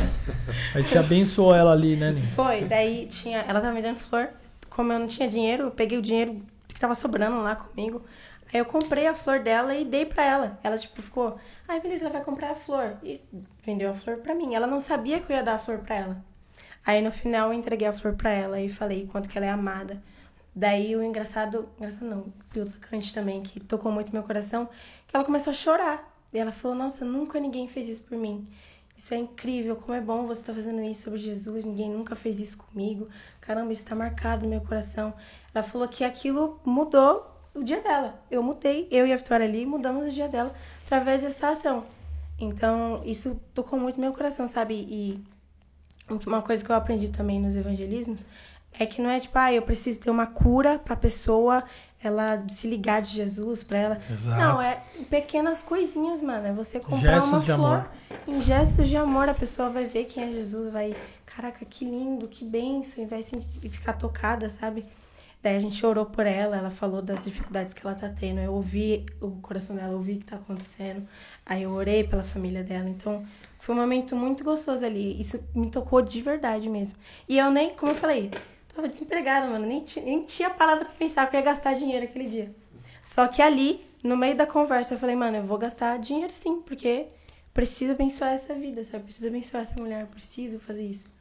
Aí você abençoou ela ali, né, Ninho? Foi, daí tinha. Ela tava me dando flor. Como eu não tinha dinheiro, eu peguei o dinheiro que tava sobrando lá comigo. Aí eu comprei a flor dela e dei pra ela. Ela, tipo, ficou. Ai, beleza, ela vai comprar a flor. E vendeu a flor pra mim. Ela não sabia que eu ia dar a flor pra ela. Aí no final eu entreguei a flor pra ela e falei quanto que ela é amada. Daí o engraçado. Engraçado não, o sacante também, que tocou muito meu coração, que ela começou a chorar. E ela falou, nossa, nunca ninguém fez isso por mim. Isso é incrível, como é bom você estar fazendo isso sobre Jesus, ninguém nunca fez isso comigo. Caramba, isso está marcado no meu coração. Ela falou que aquilo mudou o dia dela. Eu mudei, eu e a Vitória ali mudamos o dia dela através dessa ação. Então, isso tocou muito meu coração, sabe? E uma coisa que eu aprendi também nos evangelismos é que não é tipo, ah, eu preciso ter uma cura pra pessoa ela se ligar de Jesus pra ela. Exato. Não, é pequenas coisinhas, mano. É você comprar Gestos uma flor. amor. Em gestos de amor, a pessoa vai ver quem é Jesus, vai, caraca, que lindo, que benção, e vai sentir, e ficar tocada, sabe? Daí a gente orou por ela, ela falou das dificuldades que ela tá tendo. Eu ouvi o coração dela, ouvi o que tá acontecendo. Aí eu orei pela família dela. Então, foi um momento muito gostoso ali. Isso me tocou de verdade mesmo. E eu nem, como eu falei, tava desempregada, mano. Nem, nem tinha parado pra pensar que ia gastar dinheiro aquele dia. Só que ali, no meio da conversa, eu falei, mano, eu vou gastar dinheiro sim, porque preciso abençoar essa vida, sabe? Preciso abençoar essa mulher, preciso fazer isso.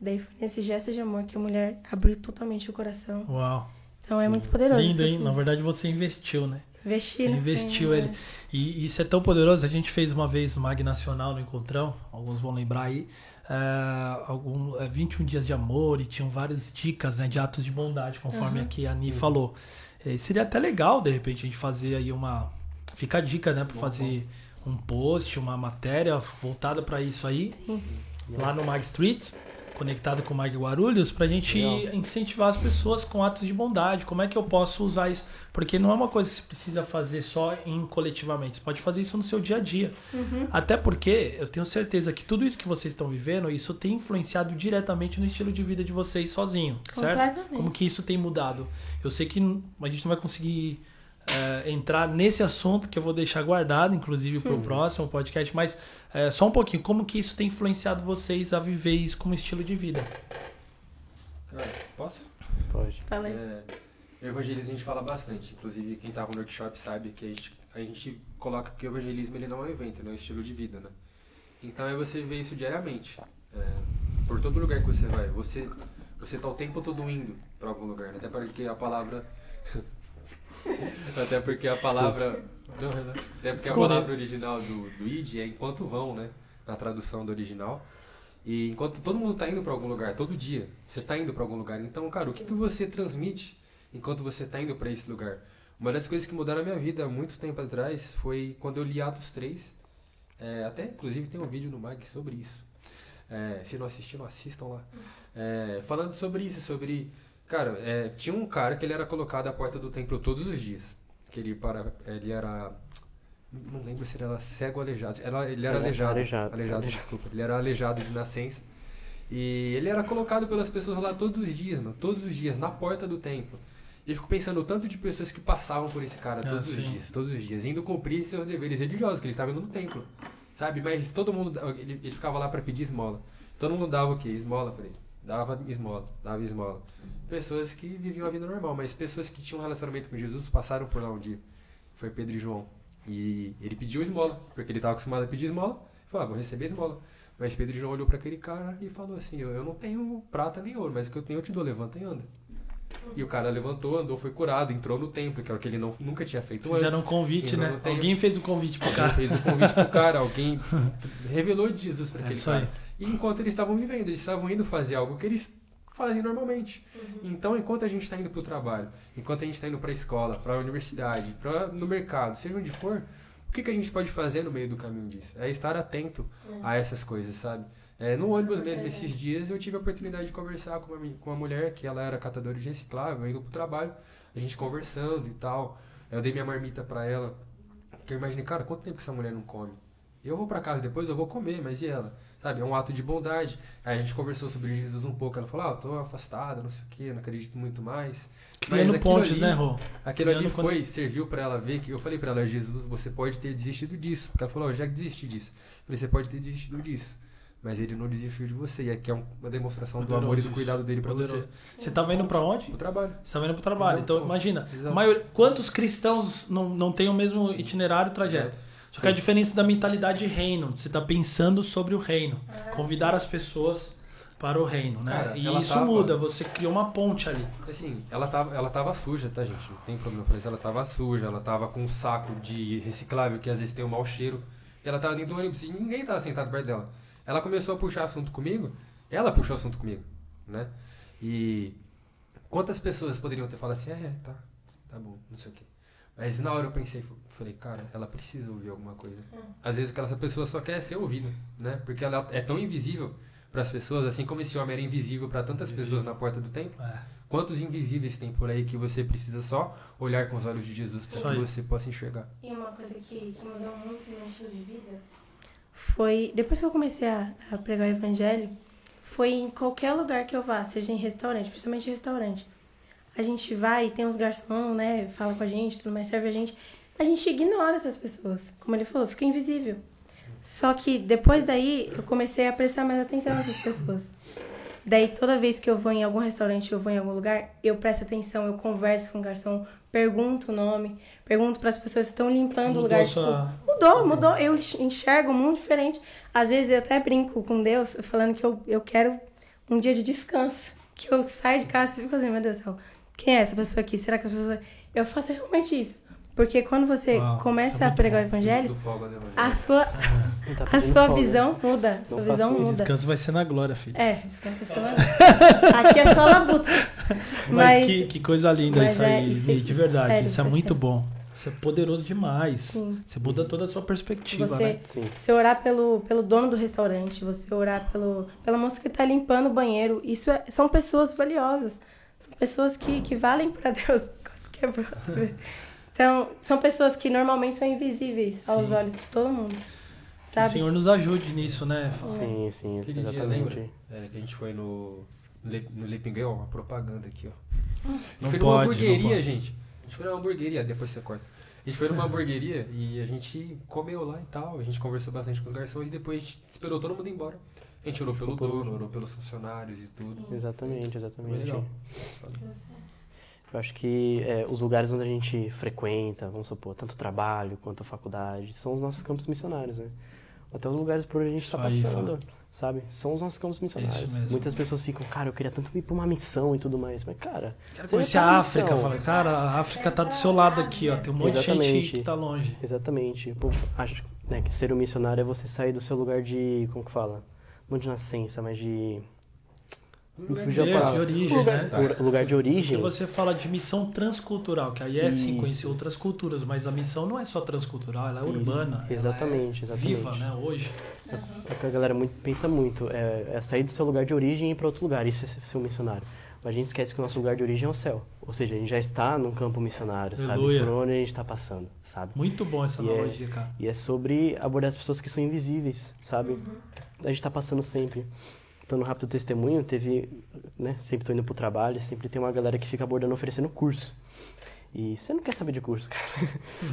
Daí foi nesse gesto de amor que a mulher abriu totalmente o coração. Uau. Então é muito poderoso. Lindo, hein? Na coisas. verdade, você investiu, né? Investir, Você né? investiu É, ele. E isso é tão poderoso. A gente fez uma vez o Mag Nacional no Encontrão, alguns vão lembrar aí. é, algum, é, 21 dias de amor e tinham várias dicas né, de atos de bondade, conforme Aham. aqui a Ani falou. É, seria até legal, de repente, a gente fazer aí uma. Fica a dica, né? Pra fazer um post, uma matéria voltada para isso aí, Sim. lá no Mag Streets. Conectado com o Mag Guarulhos, pra gente Legal. incentivar as pessoas com atos de bondade. Como é que eu posso usar isso? Porque não é uma coisa que você precisa fazer só em coletivamente. Você pode fazer isso no seu dia a dia. Uhum. Até porque eu tenho certeza que tudo isso que vocês estão vivendo, isso tem influenciado diretamente no estilo de vida de vocês sozinho, certo? Como que isso tem mudado? Eu sei que a gente não vai conseguir é, entrar nesse assunto que eu vou deixar guardado, inclusive para o próximo podcast, mas é, só um pouquinho, como que isso tem influenciado vocês a viver isso como estilo de vida? Cara, posso? Pode. Falei. É, o evangelismo a gente fala bastante. Inclusive, quem tava no workshop sabe que a gente, a gente coloca que o evangelismo ele não é um evento, ele é um estilo de vida, né? Então é você viver isso diariamente. É, por todo lugar que você vai. Você, você tá o tempo todo indo para algum lugar, né? Até porque a palavra... Até porque a palavra... Não, não. Até porque a palavra original do, do id é enquanto vão, né? Na tradução do original. E enquanto todo mundo tá indo para algum lugar, todo dia, você tá indo para algum lugar. Então, cara, o que, que você transmite enquanto você tá indo para esse lugar? Uma das coisas que mudaram a minha vida há muito tempo atrás foi quando eu li Atos 3. É, até, inclusive, tem um vídeo no Mag sobre isso. É, se não assistiram, assistam lá. É, falando sobre isso, sobre... Cara, é, tinha um cara que ele era colocado à porta do templo todos os dias. Que ele, para, ele era... Não lembro se ele era cego ou aleijado. Era, ele era Ele era aleijado. aleijado. Aleijado, desculpa. Ele era aleijado de nascença. E ele era colocado pelas pessoas lá todos os dias, mano. Todos os dias, na porta do templo. E eu fico pensando o tanto de pessoas que passavam por esse cara Ah, todos os sim. dias, todos os dias, indo cumprir seus deveres religiosos, que ele estava indo no templo. Sabe? Mas todo mundo, ele, ele ficava lá para pedir esmola. Todo mundo dava o quê? Esmola pra ele. Dava esmola, dava esmola. Pessoas que viviam a vida normal, mas pessoas que tinham um relacionamento com Jesus passaram por lá um dia. Foi Pedro e João. E ele pediu esmola, porque ele estava acostumado a pedir esmola. Falou, ah, vou receber esmola. Mas Pedro já olhou para aquele cara e falou assim: Eu não tenho prata nem ouro, mas o que eu tenho eu te dou, levanta e anda. E o cara levantou, andou, foi curado, entrou no templo, que era o que ele não, nunca tinha feito antes. Fizeram um convite, Entrou né? Alguém fez um convite pro Alguém cara. fez um convite pro cara, alguém revelou de Jesus para É aquele isso aí. E enquanto eles estavam vivendo, eles estavam indo fazer algo que eles fazem normalmente. Então, enquanto a gente está indo para o trabalho, enquanto a gente está indo para a escola, para a universidade, para no mercado, seja onde for, o que, que a gente pode fazer no meio do caminho disso? É estar atento a essas coisas, sabe? É, no ônibus mesmo, esses dias, eu tive a oportunidade de conversar com uma, com uma mulher que ela era catadora de reciclável, indo pro trabalho, a gente conversando e tal. Eu dei minha marmita pra ela, porque eu imaginei, cara, quanto tempo que essa mulher não come? Eu vou pra casa depois, eu vou comer, mas e ela? Sabe, é um ato de bondade. Aí a gente conversou sobre Jesus um pouco, ela falou, ah, eu tô afastada, não sei o que, não acredito muito mais. Criando aquilo pontes, ali- né, Rô? Aquilo ali Criando quando- foi, serviu pra ela ver que eu falei pra ela, Jesus, você pode ter desistido disso. Porque ela falou, "Ó, eu já desisti disso. Eu falei, você pode ter desistido disso. Mas ele não desistiu de você. E aqui é um- uma demonstração do Poderoso amor e do cuidado dele pra Poderoso. você. Você tava indo pra onde? O trabalho. Você tava indo pro trabalho. Então, Exato. imagina, quantos cristãos não, não têm o mesmo itinerário e trajeto? Só que a diferença da mentalidade de reino, você tá pensando sobre o reino. Convidar as pessoas para o reino, né? Cara, e isso tava- muda, você criou uma ponte ali. Assim, ela tava, ela tava suja, tá, gente? Não tem problema. Eu falei, assim, ela tava suja, ela tava com um saco de reciclável que às vezes tem um mau cheiro. E ela tava dentro do ônibus e ninguém tava sentado perto dela. Ela começou a puxar assunto comigo, ela puxou assunto comigo, né? E quantas pessoas poderiam ter falado assim, é, tá, tá bom, não sei o quê. Mas na hora eu pensei, falei, cara, ela precisa ouvir alguma coisa. Às vezes aquela pessoa só quer ser ouvida, né? Porque ela é tão invisível para as pessoas, assim como esse homem era invisível para tantas Invisível. pessoas na porta do templo. É. Quantos invisíveis tem por aí que você precisa só olhar com os olhos de Jesus para que você possa enxergar? E uma coisa que, que mudou muito no meu estilo de vida foi. Depois que eu comecei a, a pregar o evangelho, foi em qualquer lugar que eu vá, seja em restaurante, principalmente em restaurante. A gente vai e tem uns garçons, né? Fala com a gente, tudo mais, serve a gente. A gente ignora essas pessoas. Como ele falou, fica invisível. Só que depois daí eu comecei a prestar mais atenção nessas pessoas. Daí toda vez que eu vou em algum restaurante, eu vou em algum lugar, eu presto atenção, eu converso com o garçom, pergunto o nome, pergunto para as pessoas que estão limpando o Mudou lugar. a sua- Tipo, mudou, mudou. Eu enxergo um mundo diferente. Às vezes eu até brinco com Deus, falando que eu, eu quero um dia de descanso. Que eu saio de casa e fico assim, meu Deus do céu, quem é essa pessoa aqui? Será que essa pessoa. Eu faço realmente isso. Porque quando você Uau, começa é a pregar o bom. ao evangelho. a sua, Não tá a sua folga. visão muda. A sua Não visão muda. Descanso vai ser na glória, filho. É, descansa só lá. Aqui é só labuta. Mas, Mas, que, que coisa linda isso é- aí, isso- de isso é verdade. sério, isso é isso é muito sério. bom. Isso é poderoso demais. Sim. Você muda toda a sua perspectiva, você, né? Sim. você orar pelo, pelo dono do restaurante, você orar pelo, pela moça que tá limpando o banheiro, isso é- são pessoas valiosas. São pessoas que, que valem para Deus. Quase quebrou. Então, são pessoas que normalmente são invisíveis aos Sim. olhos de todo mundo. Que o Sabe? Senhor nos ajude nisso, né? Sim, sim, Aquele dia, exatamente. lembra? É, que a gente foi no, no Lip- no Leaping Girl, uma propaganda aqui, ó. A gente Não foi pode, numa não hamburgueria, gente. A gente foi numa hamburgueria, depois você corta. A gente foi numa hamburgueria e a gente comeu lá e tal. A gente conversou bastante com os garçons e depois a gente esperou todo mundo ir embora. A gente orou pelo dono, orou pelos funcionários e tudo. Exatamente, Foi exatamente. legal. Eu acho que é, os lugares onde a gente frequenta, vamos supor, tanto trabalho quanto a faculdade, são os nossos campos missionários, né? Até os lugares por onde a gente está aí, passando, sabe? São os nossos campos missionários. Muitas pessoas ficam, cara, eu queria tanto ir pra uma missão e tudo mais. Mas, cara, Quero conhecer tá a África. Fala, cara, a África tá do seu lado aqui, ó. Tem um monte de gente Exatamente. que tá longe. Exatamente. O povo acha né, que ser um missionário é você sair do seu lugar de. Como que fala? Não de nascença, mas de. Lugar de- de origem, lugar, né? o lugar de Porque origem. você fala de missão transcultural, que aí é sim Isso. conhecer outras culturas, mas a missão não é só transcultural, ela é Isso, urbana. ela exatamente, é exatamente. Viva, né? Hoje. É que a galera muito, pensa muito. É, é sair do seu lugar de origem e ir para outro lugar. Isso é ser um missionário. Mas a gente esquece que o nosso lugar de origem é o céu. Ou seja, a gente já está num campo missionário, Aleluia. sabe? Por onde a gente está passando, sabe? Muito bom essa E é- analogia, cara. E é sobre abordar as pessoas que são invisíveis, sabe? A gente está passando sempre. Dando um rápido testemunho, teve, né? Sempre tô indo pro trabalho, sempre tem uma galera que fica abordando, oferecendo curso. E você não quer saber de curso, cara.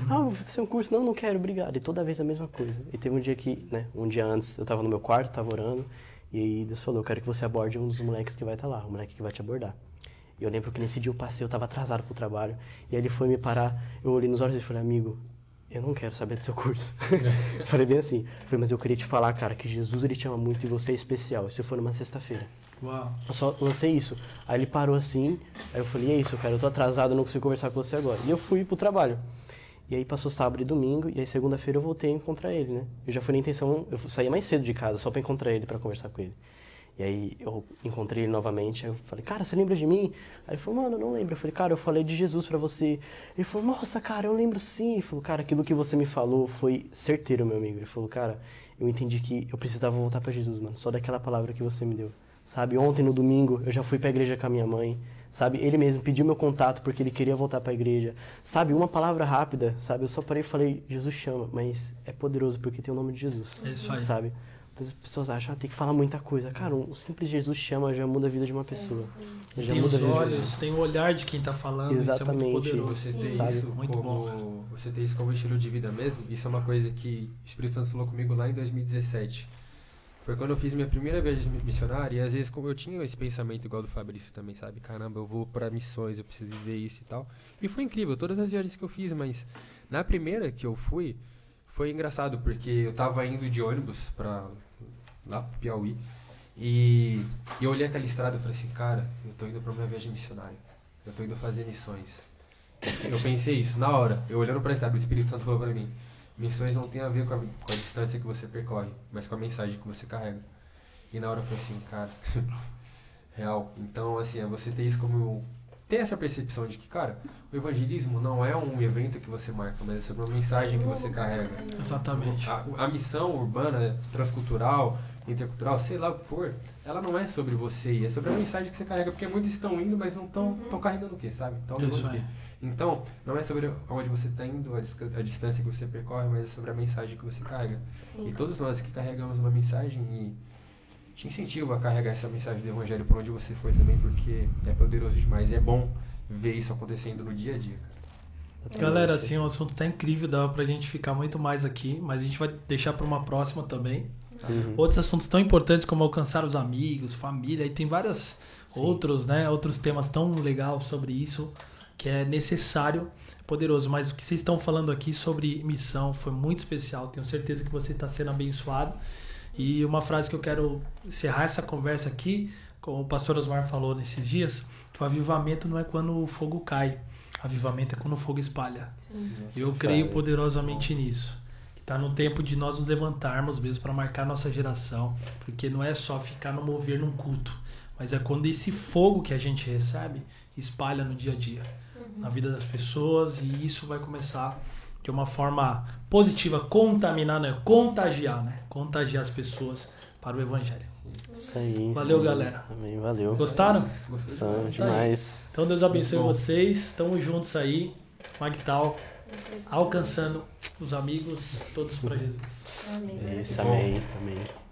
Ah, vou fazer um curso. Não, não quero, obrigado. E toda vez a mesma coisa. E teve um dia que, né? Um dia antes, eu tava no meu quarto, tava orando. E aí Deus falou, eu quero que você aborde um dos moleques que vai estar lá. O moleque que vai te abordar. E eu lembro que nesse dia eu passei, eu tava atrasado pro trabalho. E aí ele foi me parar, eu olhei nos olhos e falei, amigo, eu não quero saber do seu curso. eu falei bem assim. Falei, mas eu queria te falar, cara, que Jesus ele te ama muito e você é especial. Isso foi numa sexta-feira. Uau. Eu só lancei isso. Aí ele parou assim, aí eu falei, é isso, cara, eu tô atrasado, eu não consigo conversar com você agora. E eu fui pro trabalho. E aí passou sábado e domingo, e aí segunda-feira eu voltei a encontrar ele, né? Eu já fui na intenção, eu saía mais cedo de casa, só pra encontrar ele, pra conversar com ele. E aí eu encontrei ele novamente, aí eu falei, cara, você lembra de mim? Aí ele falou, mano, eu não lembro. Eu falei, cara, eu falei de Jesus pra você. Ele falou, nossa, cara, eu lembro sim. Ele falou, cara, aquilo que você me falou foi certeiro, meu amigo. Ele falou, cara, eu entendi que eu precisava voltar pra Jesus, mano, só daquela palavra que você me deu. Sabe, ontem no domingo eu já fui pra igreja com a minha mãe. Sabe, ele mesmo pediu meu contato porque ele queria voltar pra igreja. Sabe, uma palavra rápida, sabe? Eu só parei e falei, Jesus chama, mas é poderoso porque tem o nome de Jesus. É isso aí. Sabe? As pessoas acham, ah, tem que falar muita coisa. Cara, um simples Jesus chama já muda a vida de uma pessoa. Já Tem muda os olhos, tem o olhar de quem tá falando. Exatamente. Isso é muito poderoso. Você ter Sabe? isso Muito como, Você ter isso como estilo de vida mesmo, isso é uma coisa que o Espírito Santo falou comigo lá em 2017. Foi quando eu fiz minha primeira viagem missionária e às vezes como eu tinha esse pensamento igual do Fabrício também, sabe? Caramba, eu vou para missões, eu preciso ver isso e tal. E foi incrível, todas as viagens que eu fiz, mas na primeira que eu fui, foi engraçado, porque eu tava indo de ônibus pra lá pro Piauí e, e eu olhei aquela estrada e falei assim, cara, eu tô indo pra uma viagem missionária. Eu tô indo fazer missões. Eu pensei isso na hora, eu olhando pra estrada, o Espírito Santo falou pra mim: missões não tem a ver com a, com a distância que você percorre, mas com a mensagem que você carrega. E na hora eu falei assim, cara, real. Então, assim, é você ter isso como. ter essa percepção de que, cara, o evangelismo não é um evento que você marca, mas é sobre uma mensagem que você carrega. Exatamente. A, a missão urbana, transcultural, intercultural, sei lá o que for, ela não é sobre você, é sobre a mensagem que você carrega, porque muitos estão indo, mas não estão carregando o quê, sabe? Estão levando Isso o quê? aí. Então, não é sobre onde você está indo, a, a distância que você percorre, mas é sobre a mensagem que você carrega. E todos nós que carregamos uma mensagem e te incentivo a carregar essa mensagem do Evangelho por onde você for também, porque é poderoso demais. E é bom ver isso acontecendo no dia a dia. cara. Galera, assim, o assunto tá incrível, dá pra gente ficar muito mais aqui, mas a gente vai deixar pra uma próxima também. Uhum. Outros assuntos tão importantes como alcançar os amigos, família, e tem vários outros, né, outros temas tão legais sobre isso que é necessário, poderoso. Mas o que vocês estão falando aqui sobre missão foi muito especial. Tenho certeza que você está sendo abençoado. E uma frase que eu quero encerrar essa conversa aqui, como o pastor Osmar falou nesses dias, que o avivamento não é quando o fogo cai, avivamento é quando o fogo espalha. Eu creio poderosamente nisso. Está no tempo de nós nos levantarmos mesmo para marcar nossa geração, porque não é só ficar no mover num culto, mas é quando esse fogo que a gente recebe espalha no dia a dia, na vida das pessoas, e isso vai começar de uma forma positiva, contaminar, né? contagiar, né? Contagiar as pessoas para o evangelho. Isso aí. Valeu, aí. galera. Amém, valeu. Gostaram? Gostamos aí. demais. Então Deus abençoe vocês. Tamo juntos aí. Magtal, alcançando os amigos todos para Jesus. Amém. Isso, amém, amém.